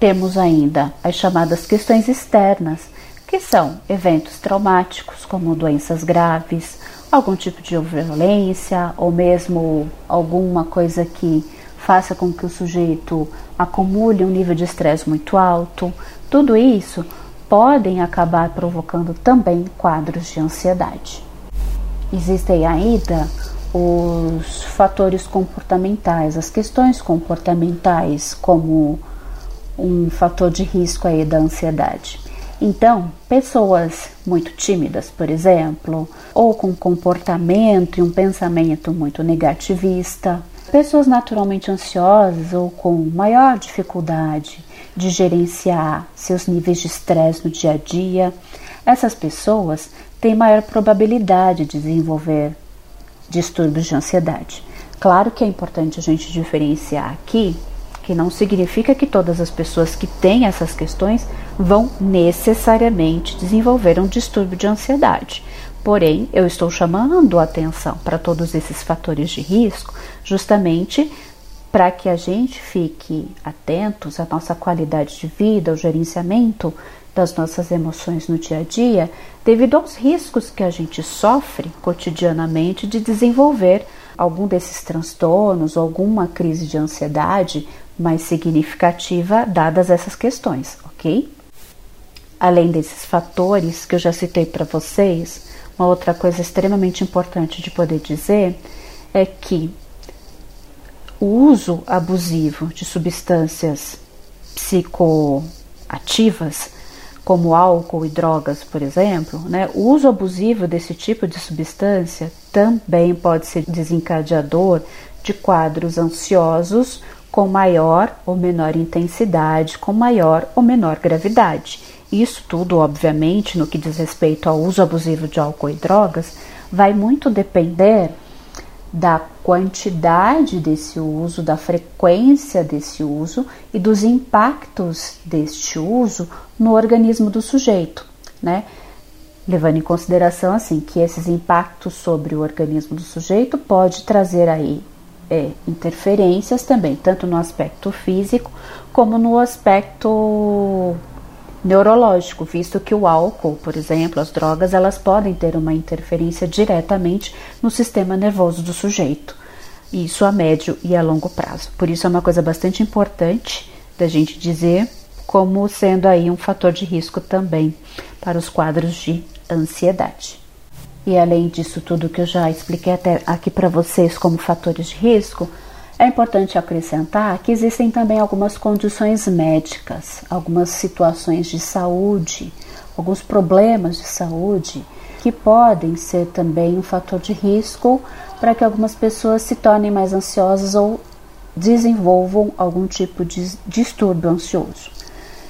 Temos ainda as chamadas questões externas, que são eventos traumáticos, como doenças graves, algum tipo de violência ou mesmo alguma coisa que faça com que o sujeito acumule um nível de estresse muito alto. Tudo isso podem acabar provocando também quadros de ansiedade. Existem ainda os fatores comportamentais, as questões comportamentais, como um fator de risco aí da ansiedade. Então, pessoas muito tímidas, por exemplo, ou com comportamento e um pensamento muito negativista, pessoas naturalmente ansiosas ou com maior dificuldade de gerenciar seus níveis de estresse no dia a dia, essas pessoas têm maior probabilidade de desenvolver distúrbios de ansiedade. Claro que é importante a gente diferenciar aqui que não significa que todas as pessoas que têm essas questões vão necessariamente desenvolver um distúrbio de ansiedade. Porém, eu estou chamando a atenção para todos esses fatores de risco, justamente para que a gente fique atentos à nossa qualidade de vida, ao gerenciamento das nossas emoções no dia a dia, devido aos riscos que a gente sofre cotidianamente de desenvolver algum desses transtornos, alguma crise de ansiedade mais significativa dadas essas questões, ok? Além desses fatores que eu já citei para vocês, uma outra coisa extremamente importante de poder dizer é que o uso abusivo de substâncias psicoativas, como álcool e drogas, por exemplo, né, o uso abusivo desse tipo de substância também pode ser desencadeador de quadros ansiosos com maior ou menor intensidade, com maior ou menor gravidade. Isso tudo, obviamente, no que diz respeito ao uso abusivo de álcool e drogas, vai muito depender da quantidade desse uso, da frequência desse uso e dos impactos deste uso no organismo do sujeito, né? Levando em consideração assim que esses impactos sobre o organismo do sujeito pode trazer aí é, interferências também, tanto no aspecto físico como no aspecto neurológico, visto que o álcool, por exemplo, as drogas, elas podem ter uma interferência diretamente no sistema nervoso do sujeito. Isso a médio e a longo prazo. Por isso é uma coisa bastante importante da gente dizer como sendo aí um fator de risco também para os quadros de ansiedade. E além disso tudo que eu já expliquei até aqui para vocês como fatores de risco, é importante acrescentar que existem também algumas condições médicas, algumas situações de saúde, alguns problemas de saúde que podem ser também um fator de risco para que algumas pessoas se tornem mais ansiosas ou desenvolvam algum tipo de distúrbio ansioso.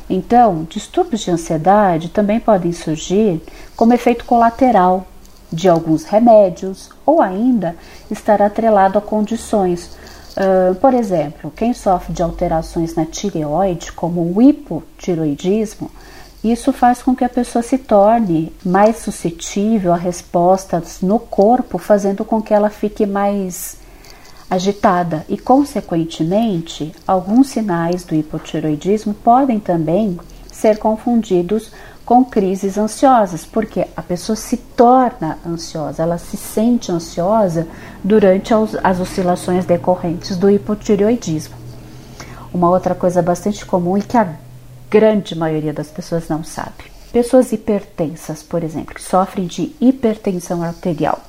Então, distúrbios de ansiedade também podem surgir como efeito colateral de alguns remédios ou ainda estar atrelado a condições. Uh, por exemplo, quem sofre de alterações na tireoide, como o hipotiroidismo, isso faz com que a pessoa se torne mais suscetível a respostas no corpo, fazendo com que ela fique mais agitada. E, consequentemente, alguns sinais do hipotiroidismo podem também ser confundidos com crises ansiosas, porque a pessoa se torna ansiosa, ela se sente ansiosa durante as oscilações decorrentes do hipotireoidismo. Uma outra coisa bastante comum e que a grande maioria das pessoas não sabe. Pessoas hipertensas, por exemplo, que sofrem de hipertensão arterial.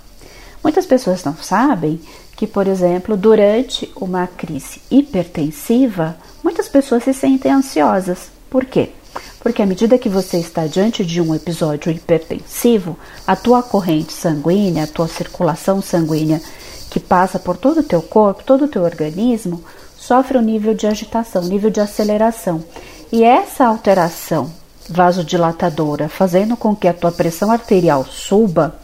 Muitas pessoas não sabem que, por exemplo, durante uma crise hipertensiva, muitas pessoas se sentem ansiosas. Por quê? Porque à medida que você está diante de um episódio hipertensivo, a tua corrente sanguínea, a tua circulação sanguínea que passa por todo o teu corpo, todo o teu organismo, sofre um nível de agitação, um nível de aceleração. E essa alteração vasodilatadora, fazendo com que a tua pressão arterial suba,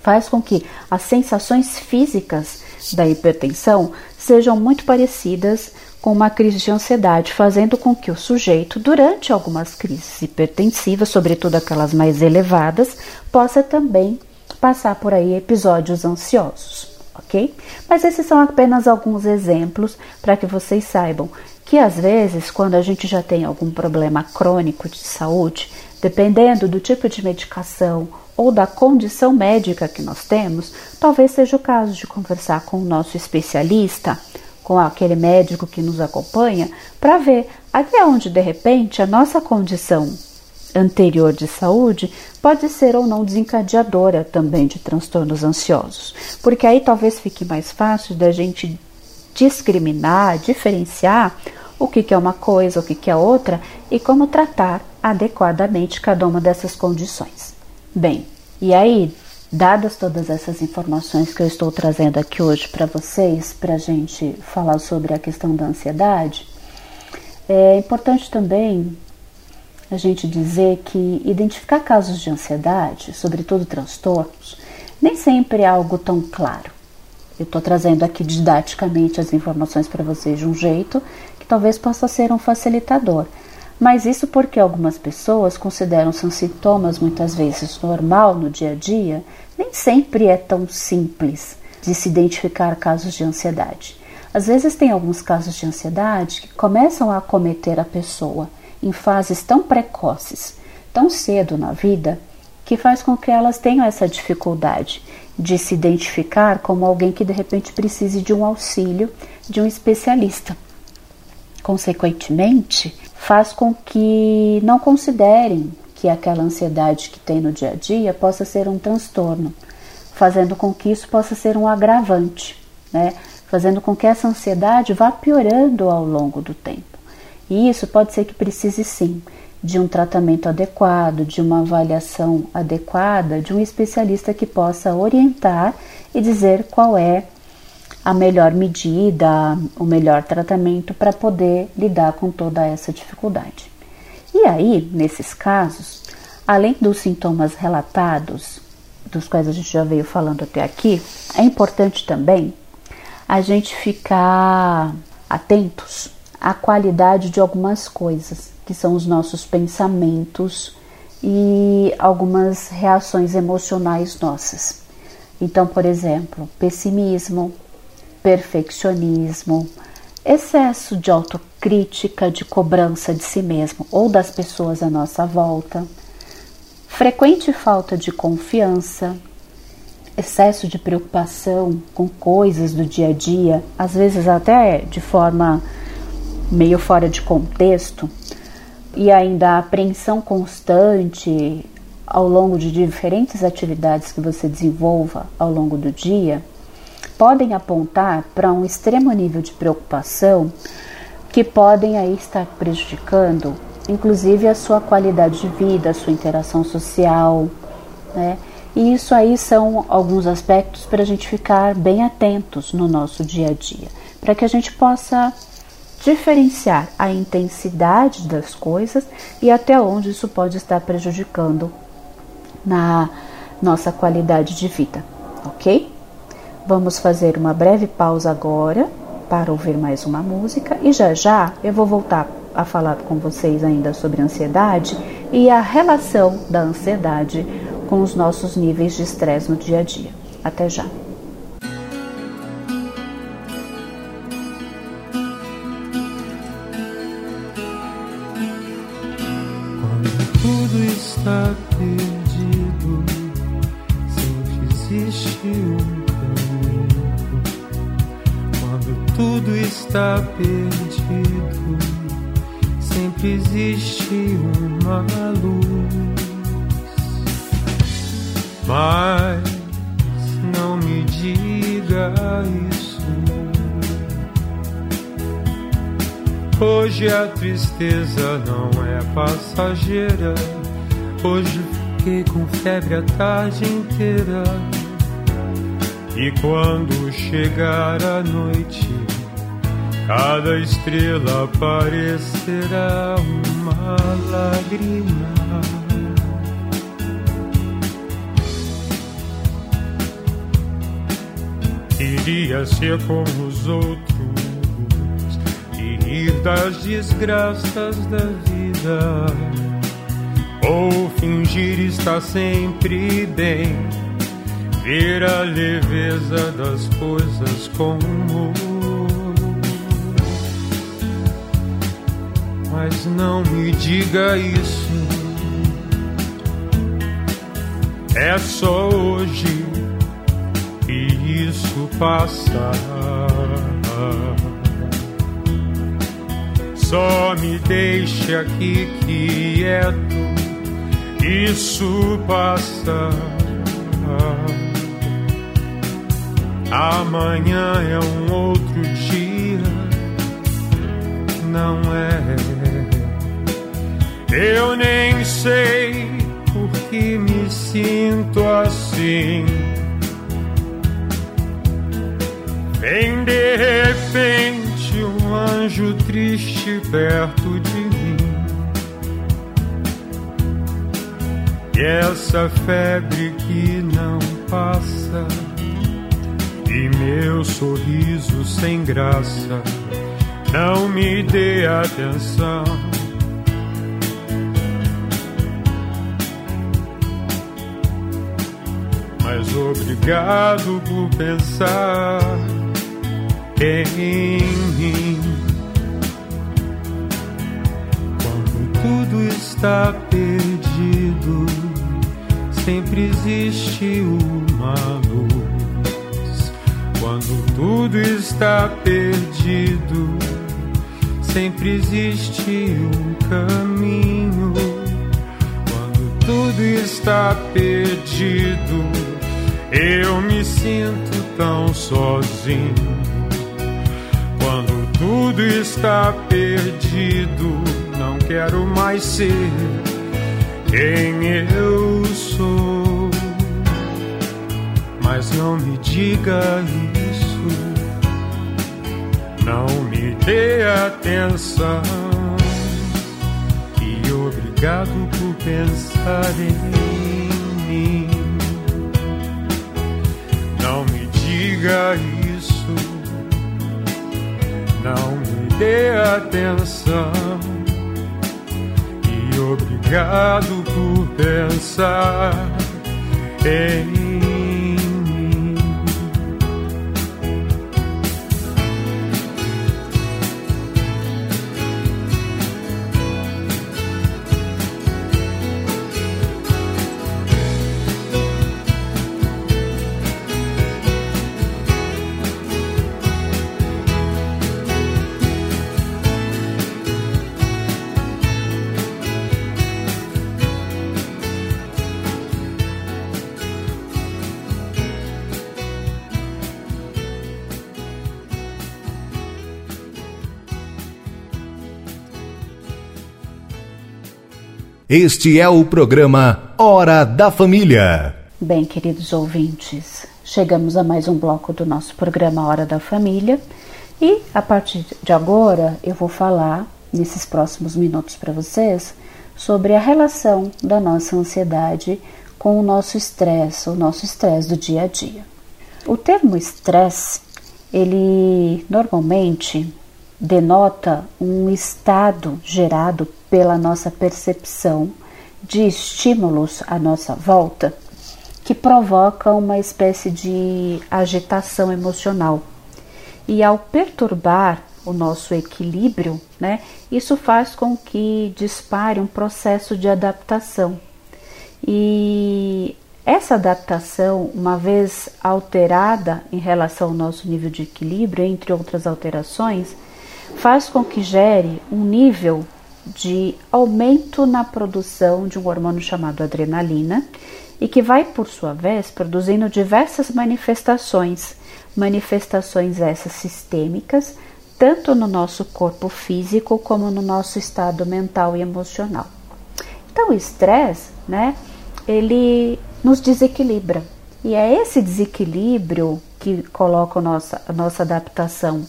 faz com que as sensações físicas da hipertensão sejam muito parecidas com uma crise de ansiedade, fazendo com que o sujeito, durante algumas crises hipertensivas, sobretudo aquelas mais elevadas, possa também passar por aí episódios ansiosos, ok? Mas esses são apenas alguns exemplos para que vocês saibam que às vezes, quando a gente já tem algum problema crônico de saúde, dependendo do tipo de medicação ou da condição médica que nós temos, talvez seja o caso de conversar com o nosso especialista com aquele médico que nos acompanha, para ver até onde de repente a nossa condição anterior de saúde pode ser ou não desencadeadora também de transtornos ansiosos, porque aí talvez fique mais fácil da gente discriminar, diferenciar o que, é uma coisa, o que, que é outra e como tratar adequadamente cada uma dessas condições. Bem, e aí Dadas todas essas informações que eu estou trazendo aqui hoje para vocês, para a gente falar sobre a questão da ansiedade, é importante também a gente dizer que identificar casos de ansiedade, sobretudo transtornos, nem sempre é algo tão claro. Eu estou trazendo aqui didaticamente as informações para vocês de um jeito que talvez possa ser um facilitador. Mas isso porque algumas pessoas consideram seus sintomas muitas vezes normal no dia a dia, nem sempre é tão simples de se identificar casos de ansiedade. Às vezes tem alguns casos de ansiedade que começam a acometer a pessoa em fases tão precoces, tão cedo na vida, que faz com que elas tenham essa dificuldade de se identificar como alguém que de repente precise de um auxílio de um especialista. Consequentemente, faz com que não considerem que aquela ansiedade que tem no dia a dia possa ser um transtorno, fazendo com que isso possa ser um agravante, né? fazendo com que essa ansiedade vá piorando ao longo do tempo. E isso pode ser que precise sim de um tratamento adequado, de uma avaliação adequada, de um especialista que possa orientar e dizer qual é a melhor medida, o melhor tratamento para poder lidar com toda essa dificuldade. E aí, nesses casos, além dos sintomas relatados, dos quais a gente já veio falando até aqui, é importante também a gente ficar atentos à qualidade de algumas coisas, que são os nossos pensamentos e algumas reações emocionais nossas. Então, por exemplo, pessimismo, perfeccionismo, excesso de autocrítica, de cobrança de si mesmo ou das pessoas à nossa volta, frequente falta de confiança, excesso de preocupação com coisas do dia a dia, às vezes até de forma meio fora de contexto, e ainda a apreensão constante ao longo de diferentes atividades que você desenvolva ao longo do dia podem apontar para um extremo nível de preocupação que podem aí estar prejudicando, inclusive a sua qualidade de vida, a sua interação social, né? E isso aí são alguns aspectos para a gente ficar bem atentos no nosso dia a dia, para que a gente possa diferenciar a intensidade das coisas e até onde isso pode estar prejudicando na nossa qualidade de vida, ok? Vamos fazer uma breve pausa agora para ouvir mais uma música e já já eu vou voltar a falar com vocês ainda sobre ansiedade e a relação da ansiedade com os nossos níveis de estresse no dia a dia. Até já! Tristeza não é passageira. Hoje fiquei com febre a tarde inteira. E quando chegar a noite, cada estrela parecerá uma lágrima. Queria ser como os outros das desgraças da vida, ou fingir estar sempre bem, ver a leveza das coisas com. Mas não me diga isso, é só hoje e isso passa. Só me deixe aqui quieto, isso passa. Amanhã é um outro dia, não é? Eu nem sei por que me sinto assim. Vem de repente anjo triste perto de mim. E essa febre que não passa, e meu sorriso sem graça, não me dê atenção. Mas obrigado por pensar em mim. Quando tudo está perdido, sempre existe uma luz. Quando tudo está perdido, sempre existe um caminho. Quando tudo está perdido, eu me sinto tão sozinho. Tudo está perdido, não quero mais ser quem eu sou. Mas não me diga isso, não me dê atenção. E obrigado por pensar em mim. Não me diga isso, não me dê atenção. E obrigado por pensar em Este é o programa Hora da Família. Bem, queridos ouvintes, chegamos a mais um bloco do nosso programa Hora da Família e a partir de agora eu vou falar nesses próximos minutos para vocês sobre a relação da nossa ansiedade com o nosso estresse, o nosso estresse do dia a dia. O termo estresse, ele normalmente denota um estado gerado pela nossa percepção de estímulos à nossa volta que provoca uma espécie de agitação emocional. E ao perturbar o nosso equilíbrio, né, isso faz com que dispare um processo de adaptação. E essa adaptação, uma vez alterada em relação ao nosso nível de equilíbrio, entre outras alterações, faz com que gere um nível de aumento na produção de um hormônio chamado adrenalina e que vai, por sua vez, produzindo diversas manifestações, manifestações essas sistêmicas, tanto no nosso corpo físico como no nosso estado mental e emocional. Então, o estresse, né, ele nos desequilibra. E é esse desequilíbrio que coloca a nossa, a nossa adaptação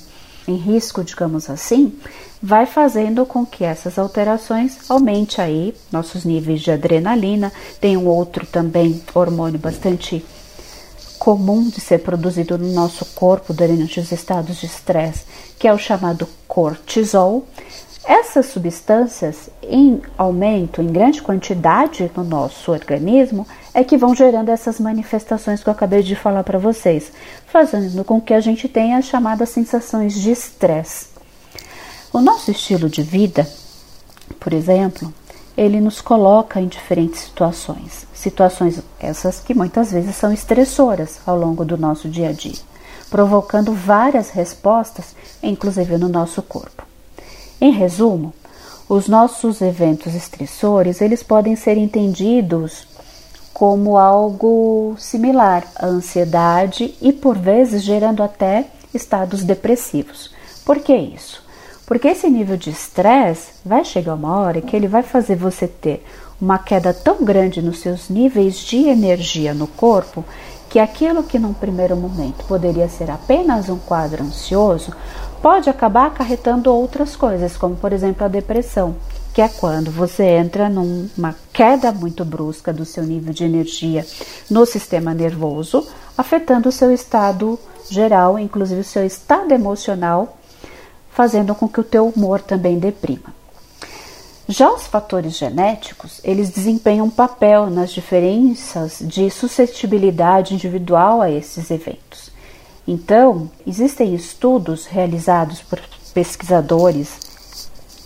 em risco, digamos assim, vai fazendo com que essas alterações aumente aí nossos níveis de adrenalina. Tem um outro também hormônio bastante comum de ser produzido no nosso corpo durante os estados de estresse, que é o chamado cortisol. Essas substâncias em aumento, em grande quantidade no nosso organismo, é que vão gerando essas manifestações que eu acabei de falar para vocês, fazendo com que a gente tenha as chamadas sensações de estresse. O nosso estilo de vida, por exemplo, ele nos coloca em diferentes situações, situações essas que muitas vezes são estressoras ao longo do nosso dia a dia, provocando várias respostas, inclusive no nosso corpo. Em resumo, os nossos eventos estressores, eles podem ser entendidos como algo similar à ansiedade e por vezes gerando até estados depressivos. Por que isso? Porque esse nível de estresse vai chegar uma hora que ele vai fazer você ter uma queda tão grande nos seus níveis de energia no corpo que aquilo que num primeiro momento poderia ser apenas um quadro ansioso pode acabar acarretando outras coisas, como por exemplo a depressão, que é quando você entra numa queda muito brusca do seu nível de energia no sistema nervoso, afetando o seu estado geral, inclusive o seu estado emocional, fazendo com que o teu humor também deprima. Já os fatores genéticos, eles desempenham um papel nas diferenças de suscetibilidade individual a esses eventos. Então, existem estudos realizados por pesquisadores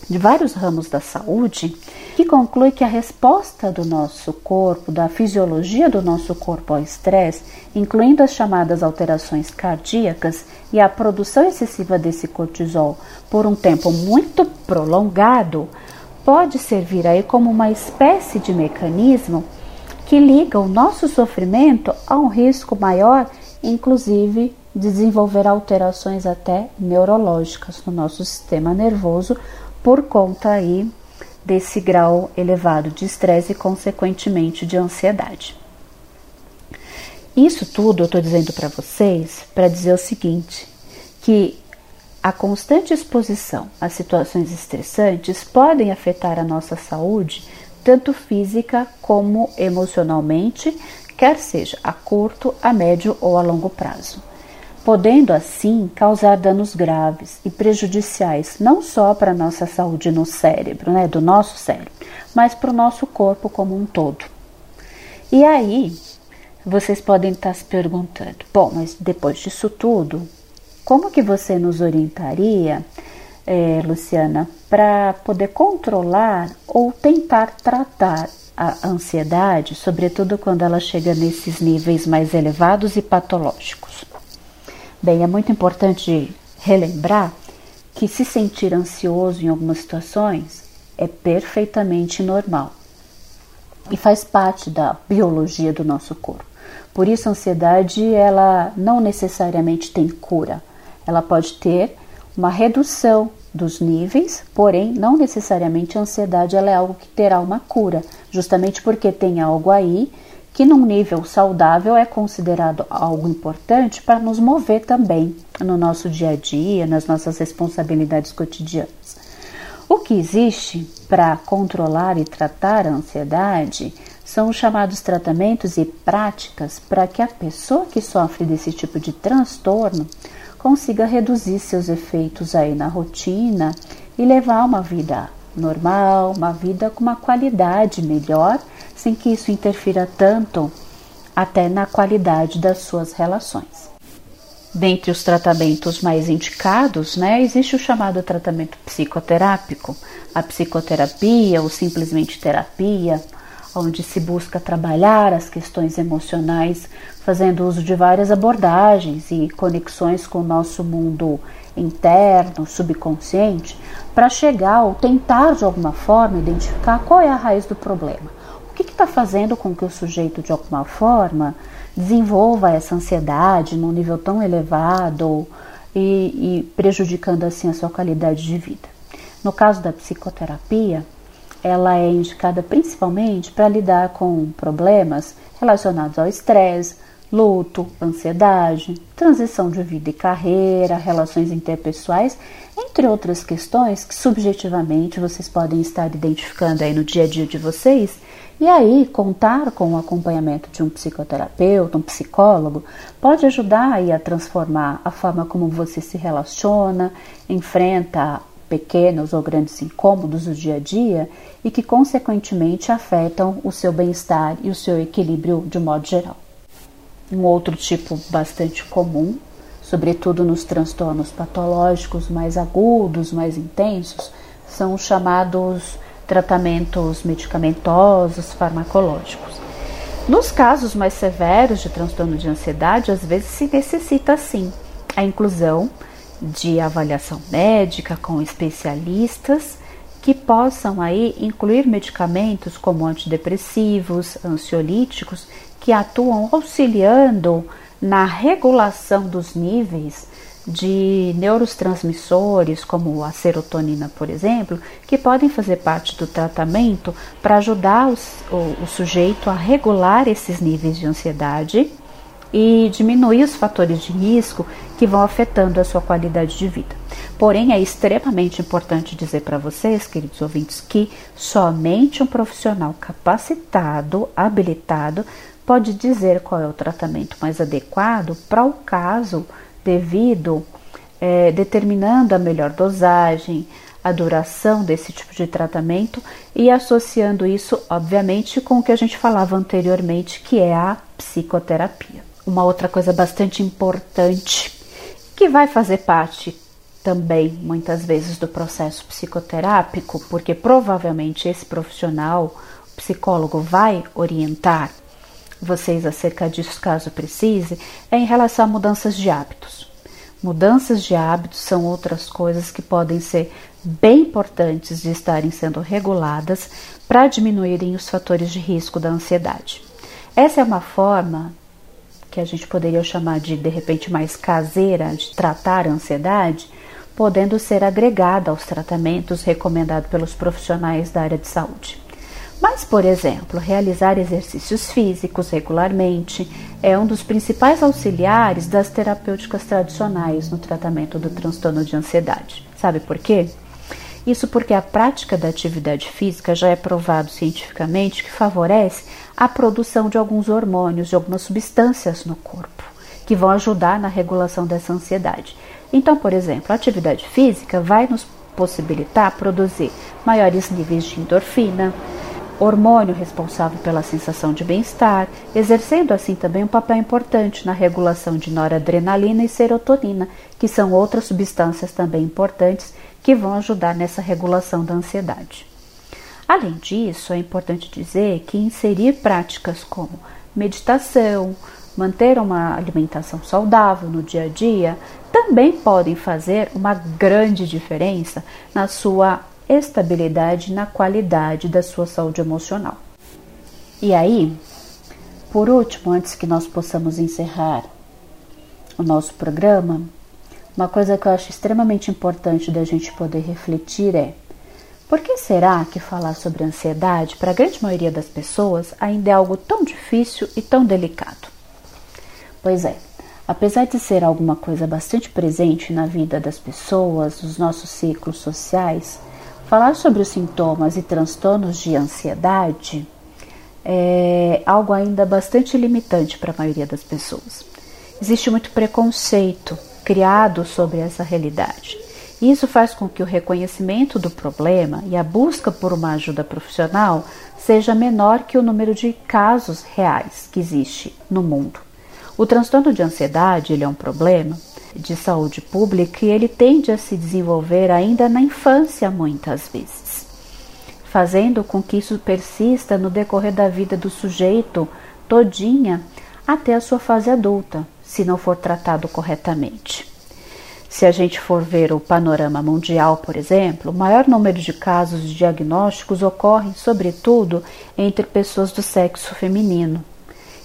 de vários ramos da saúde que concluem que a resposta do nosso corpo, da fisiologia do nosso corpo ao estresse, incluindo as chamadas alterações cardíacas e a produção excessiva desse cortisol por um tempo muito prolongado, pode servir aí como uma espécie de mecanismo que liga o nosso sofrimento a um risco maior, inclusive desenvolver alterações até neurológicas no nosso sistema nervoso por conta aí desse grau elevado de estresse e consequentemente de ansiedade. Isso tudo eu estou dizendo para vocês para dizer o seguinte, que a constante exposição a situações estressantes podem afetar a nossa saúde, tanto física como emocionalmente, quer seja a curto, a médio ou a longo prazo podendo assim causar danos graves e prejudiciais não só para a nossa saúde no cérebro, né, do nosso cérebro, mas para o nosso corpo como um todo. E aí, vocês podem estar se perguntando: bom, mas depois disso tudo, como que você nos orientaria, é, Luciana, para poder controlar ou tentar tratar a ansiedade, sobretudo quando ela chega nesses níveis mais elevados e patológicos? Bem, é muito importante relembrar que se sentir ansioso em algumas situações é perfeitamente normal e faz parte da biologia do nosso corpo. Por isso, a ansiedade ela não necessariamente tem cura. Ela pode ter uma redução dos níveis, porém, não necessariamente a ansiedade ela é algo que terá uma cura, justamente porque tem algo aí que num nível saudável é considerado algo importante para nos mover também no nosso dia a dia, nas nossas responsabilidades cotidianas. O que existe para controlar e tratar a ansiedade são os chamados tratamentos e práticas para que a pessoa que sofre desse tipo de transtorno consiga reduzir seus efeitos aí na rotina e levar uma vida normal, uma vida com uma qualidade melhor, sem que isso interfira tanto até na qualidade das suas relações. Dentre os tratamentos mais indicados, né, existe o chamado tratamento psicoterápico, a psicoterapia ou simplesmente terapia, onde se busca trabalhar as questões emocionais, fazendo uso de várias abordagens e conexões com o nosso mundo interno, subconsciente, para chegar ou tentar de alguma forma identificar qual é a raiz do problema. O que está fazendo com que o sujeito, de alguma forma, desenvolva essa ansiedade num nível tão elevado e, e prejudicando assim a sua qualidade de vida? No caso da psicoterapia, ela é indicada principalmente para lidar com problemas relacionados ao estresse, luto, ansiedade, transição de vida e carreira, relações interpessoais, entre outras questões que subjetivamente vocês podem estar identificando aí no dia a dia de vocês. E aí, contar com o acompanhamento de um psicoterapeuta, um psicólogo, pode ajudar aí a transformar a forma como você se relaciona, enfrenta pequenos ou grandes incômodos do dia a dia e que, consequentemente, afetam o seu bem-estar e o seu equilíbrio de modo geral. Um outro tipo bastante comum, sobretudo nos transtornos patológicos mais agudos, mais intensos, são os chamados tratamentos medicamentosos, farmacológicos. Nos casos mais severos de transtorno de ansiedade, às vezes se necessita sim a inclusão de avaliação médica com especialistas que possam aí incluir medicamentos como antidepressivos, ansiolíticos, que atuam auxiliando na regulação dos níveis de neurotransmissores, como a serotonina, por exemplo, que podem fazer parte do tratamento para ajudar os, o, o sujeito a regular esses níveis de ansiedade e diminuir os fatores de risco que vão afetando a sua qualidade de vida. Porém, é extremamente importante dizer para vocês, queridos ouvintes, que somente um profissional capacitado, habilitado, pode dizer qual é o tratamento mais adequado para o caso devido, é, determinando a melhor dosagem, a duração desse tipo de tratamento e associando isso, obviamente, com o que a gente falava anteriormente, que é a psicoterapia. Uma outra coisa bastante importante que vai fazer parte também muitas vezes do processo psicoterápico, porque provavelmente esse profissional, psicólogo, vai orientar vocês acerca disso caso precise, é em relação a mudanças de hábitos. Mudanças de hábitos são outras coisas que podem ser bem importantes de estarem sendo reguladas para diminuírem os fatores de risco da ansiedade. Essa é uma forma que a gente poderia chamar de de repente mais caseira de tratar a ansiedade, podendo ser agregada aos tratamentos recomendados pelos profissionais da área de saúde. Mas, por exemplo, realizar exercícios físicos regularmente é um dos principais auxiliares das terapêuticas tradicionais no tratamento do transtorno de ansiedade. Sabe por quê? Isso porque a prática da atividade física já é provado cientificamente que favorece a produção de alguns hormônios, de algumas substâncias no corpo, que vão ajudar na regulação dessa ansiedade. Então, por exemplo, a atividade física vai nos possibilitar produzir maiores níveis de endorfina, hormônio responsável pela sensação de bem-estar, exercendo assim também um papel importante na regulação de noradrenalina e serotonina, que são outras substâncias também importantes que vão ajudar nessa regulação da ansiedade. Além disso, é importante dizer que inserir práticas como meditação, manter uma alimentação saudável no dia a dia também podem fazer uma grande diferença na sua estabilidade na qualidade da sua saúde emocional. E aí, por último, antes que nós possamos encerrar o nosso programa, uma coisa que eu acho extremamente importante da gente poder refletir é por que será que falar sobre ansiedade para a grande maioria das pessoas ainda é algo tão difícil e tão delicado? Pois é, apesar de ser alguma coisa bastante presente na vida das pessoas, nos nossos ciclos sociais, falar sobre os sintomas e transtornos de ansiedade é algo ainda bastante limitante para a maioria das pessoas. Existe muito preconceito criado sobre essa realidade. Isso faz com que o reconhecimento do problema e a busca por uma ajuda profissional seja menor que o número de casos reais que existe no mundo. O transtorno de ansiedade ele é um problema de saúde pública e ele tende a se desenvolver ainda na infância muitas vezes, fazendo com que isso persista no decorrer da vida do sujeito todinha até a sua fase adulta, se não for tratado corretamente. Se a gente for ver o panorama mundial, por exemplo, o maior número de casos diagnósticos ocorrem, sobretudo, entre pessoas do sexo feminino.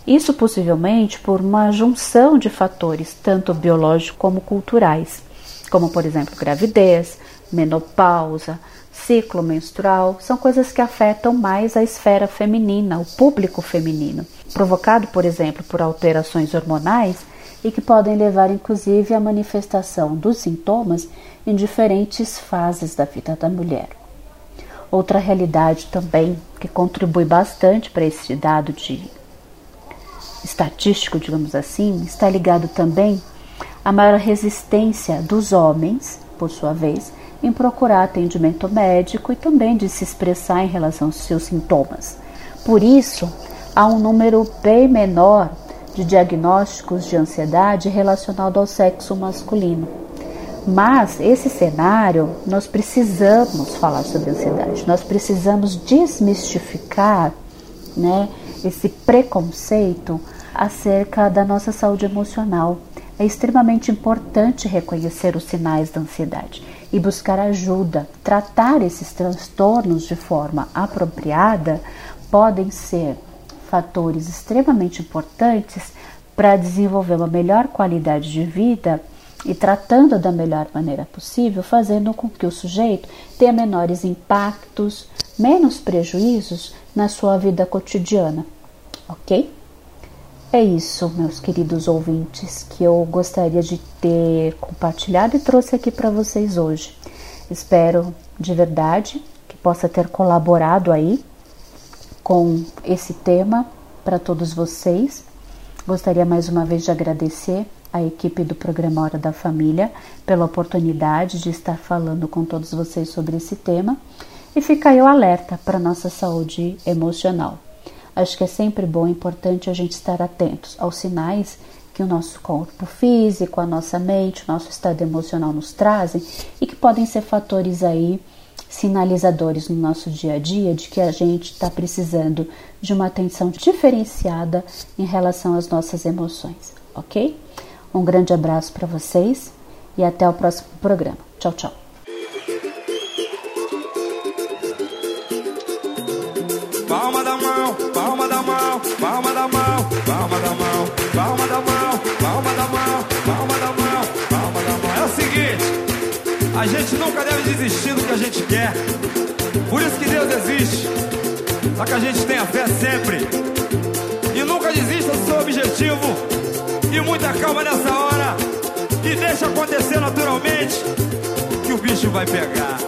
Isso possivelmente por uma junção de fatores, tanto biológicos como culturais, como, por exemplo, gravidez, menopausa, ciclo menstrual, são coisas que afetam mais a esfera feminina, o público feminino, provocado, por exemplo, por alterações hormonais e que podem levar inclusive à manifestação dos sintomas em diferentes fases da vida da mulher. Outra realidade também que contribui bastante para esse dado de estatístico, digamos assim, está ligado também à maior resistência dos homens, por sua vez, em procurar atendimento médico e também de se expressar em relação aos seus sintomas. Por isso, há um número bem menor de diagnósticos de ansiedade relacionado ao sexo masculino. Mas esse cenário, nós precisamos falar sobre ansiedade, nós precisamos desmistificar né, esse preconceito acerca da nossa saúde emocional. É extremamente importante reconhecer os sinais da ansiedade e buscar ajuda. Tratar esses transtornos de forma apropriada podem ser fatores extremamente importantes para desenvolver uma melhor qualidade de vida e tratando da melhor maneira possível, fazendo com que o sujeito tenha menores impactos, menos prejuízos na sua vida cotidiana, ok? É isso, meus queridos ouvintes, que eu gostaria de ter compartilhado e trouxe aqui para vocês hoje. Espero de verdade que possa ter colaborado aí com esse tema para todos vocês. Gostaria mais uma vez de agradecer a equipe do programa Hora da Família pela oportunidade de estar falando com todos vocês sobre esse tema e fica aí o alerta para nossa saúde emocional. Acho que é sempre bom e importante a gente estar atentos aos sinais que o nosso corpo físico, a nossa mente, o nosso estado emocional nos trazem e que podem ser fatores aí sinalizadores no nosso dia a dia de que a gente está precisando de uma atenção diferenciada em relação às nossas emoções, ok? Um grande abraço para vocês e até o próximo programa. Tchau, tchau. Palma da mão, palma da mão, palma da mão, palma da mão, palma da mão, palma da mão, palma da mão, palma da mão. É o seguinte. A gente nunca deve desistir do que a gente quer. Por isso que Deus existe. Só que a gente tenha fé sempre. E nunca desista do seu objetivo. E muita calma nessa hora. E deixa acontecer naturalmente. Que o bicho vai pegar.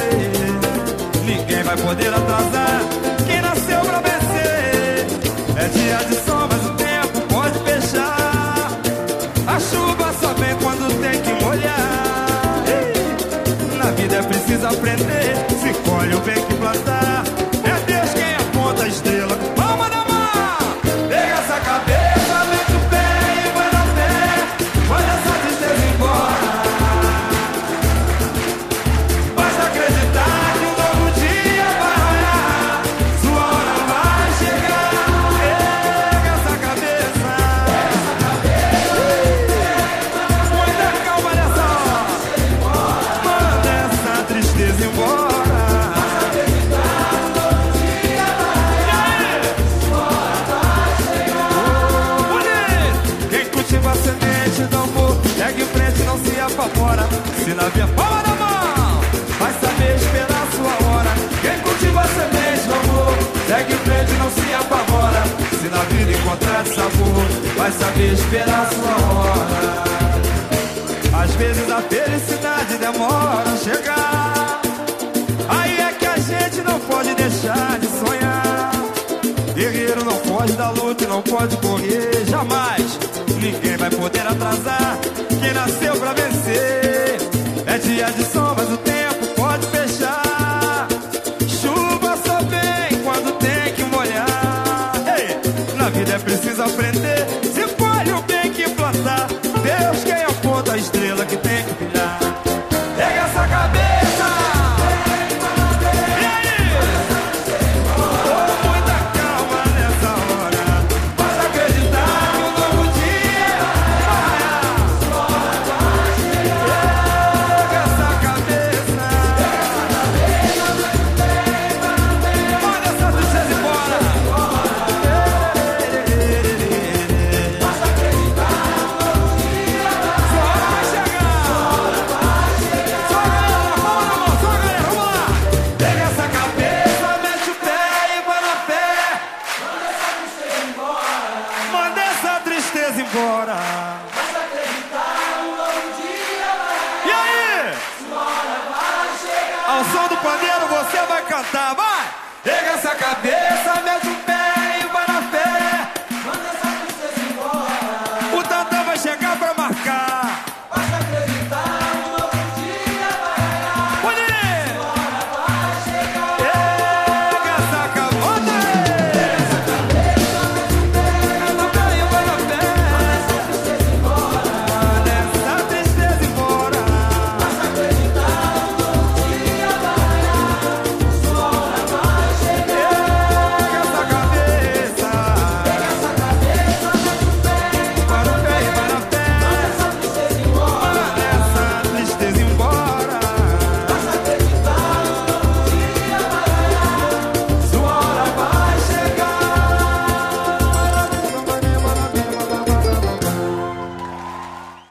vai poder atrasar vai saber esperar sua hora. Às vezes a felicidade demora a chegar. Aí é que a gente não pode deixar de sonhar. Guerreiro não pode dar luta e não pode correr jamais. Ninguém vai poder atrasar quem nasceu pra vencer. É dia de sol, mas o tempo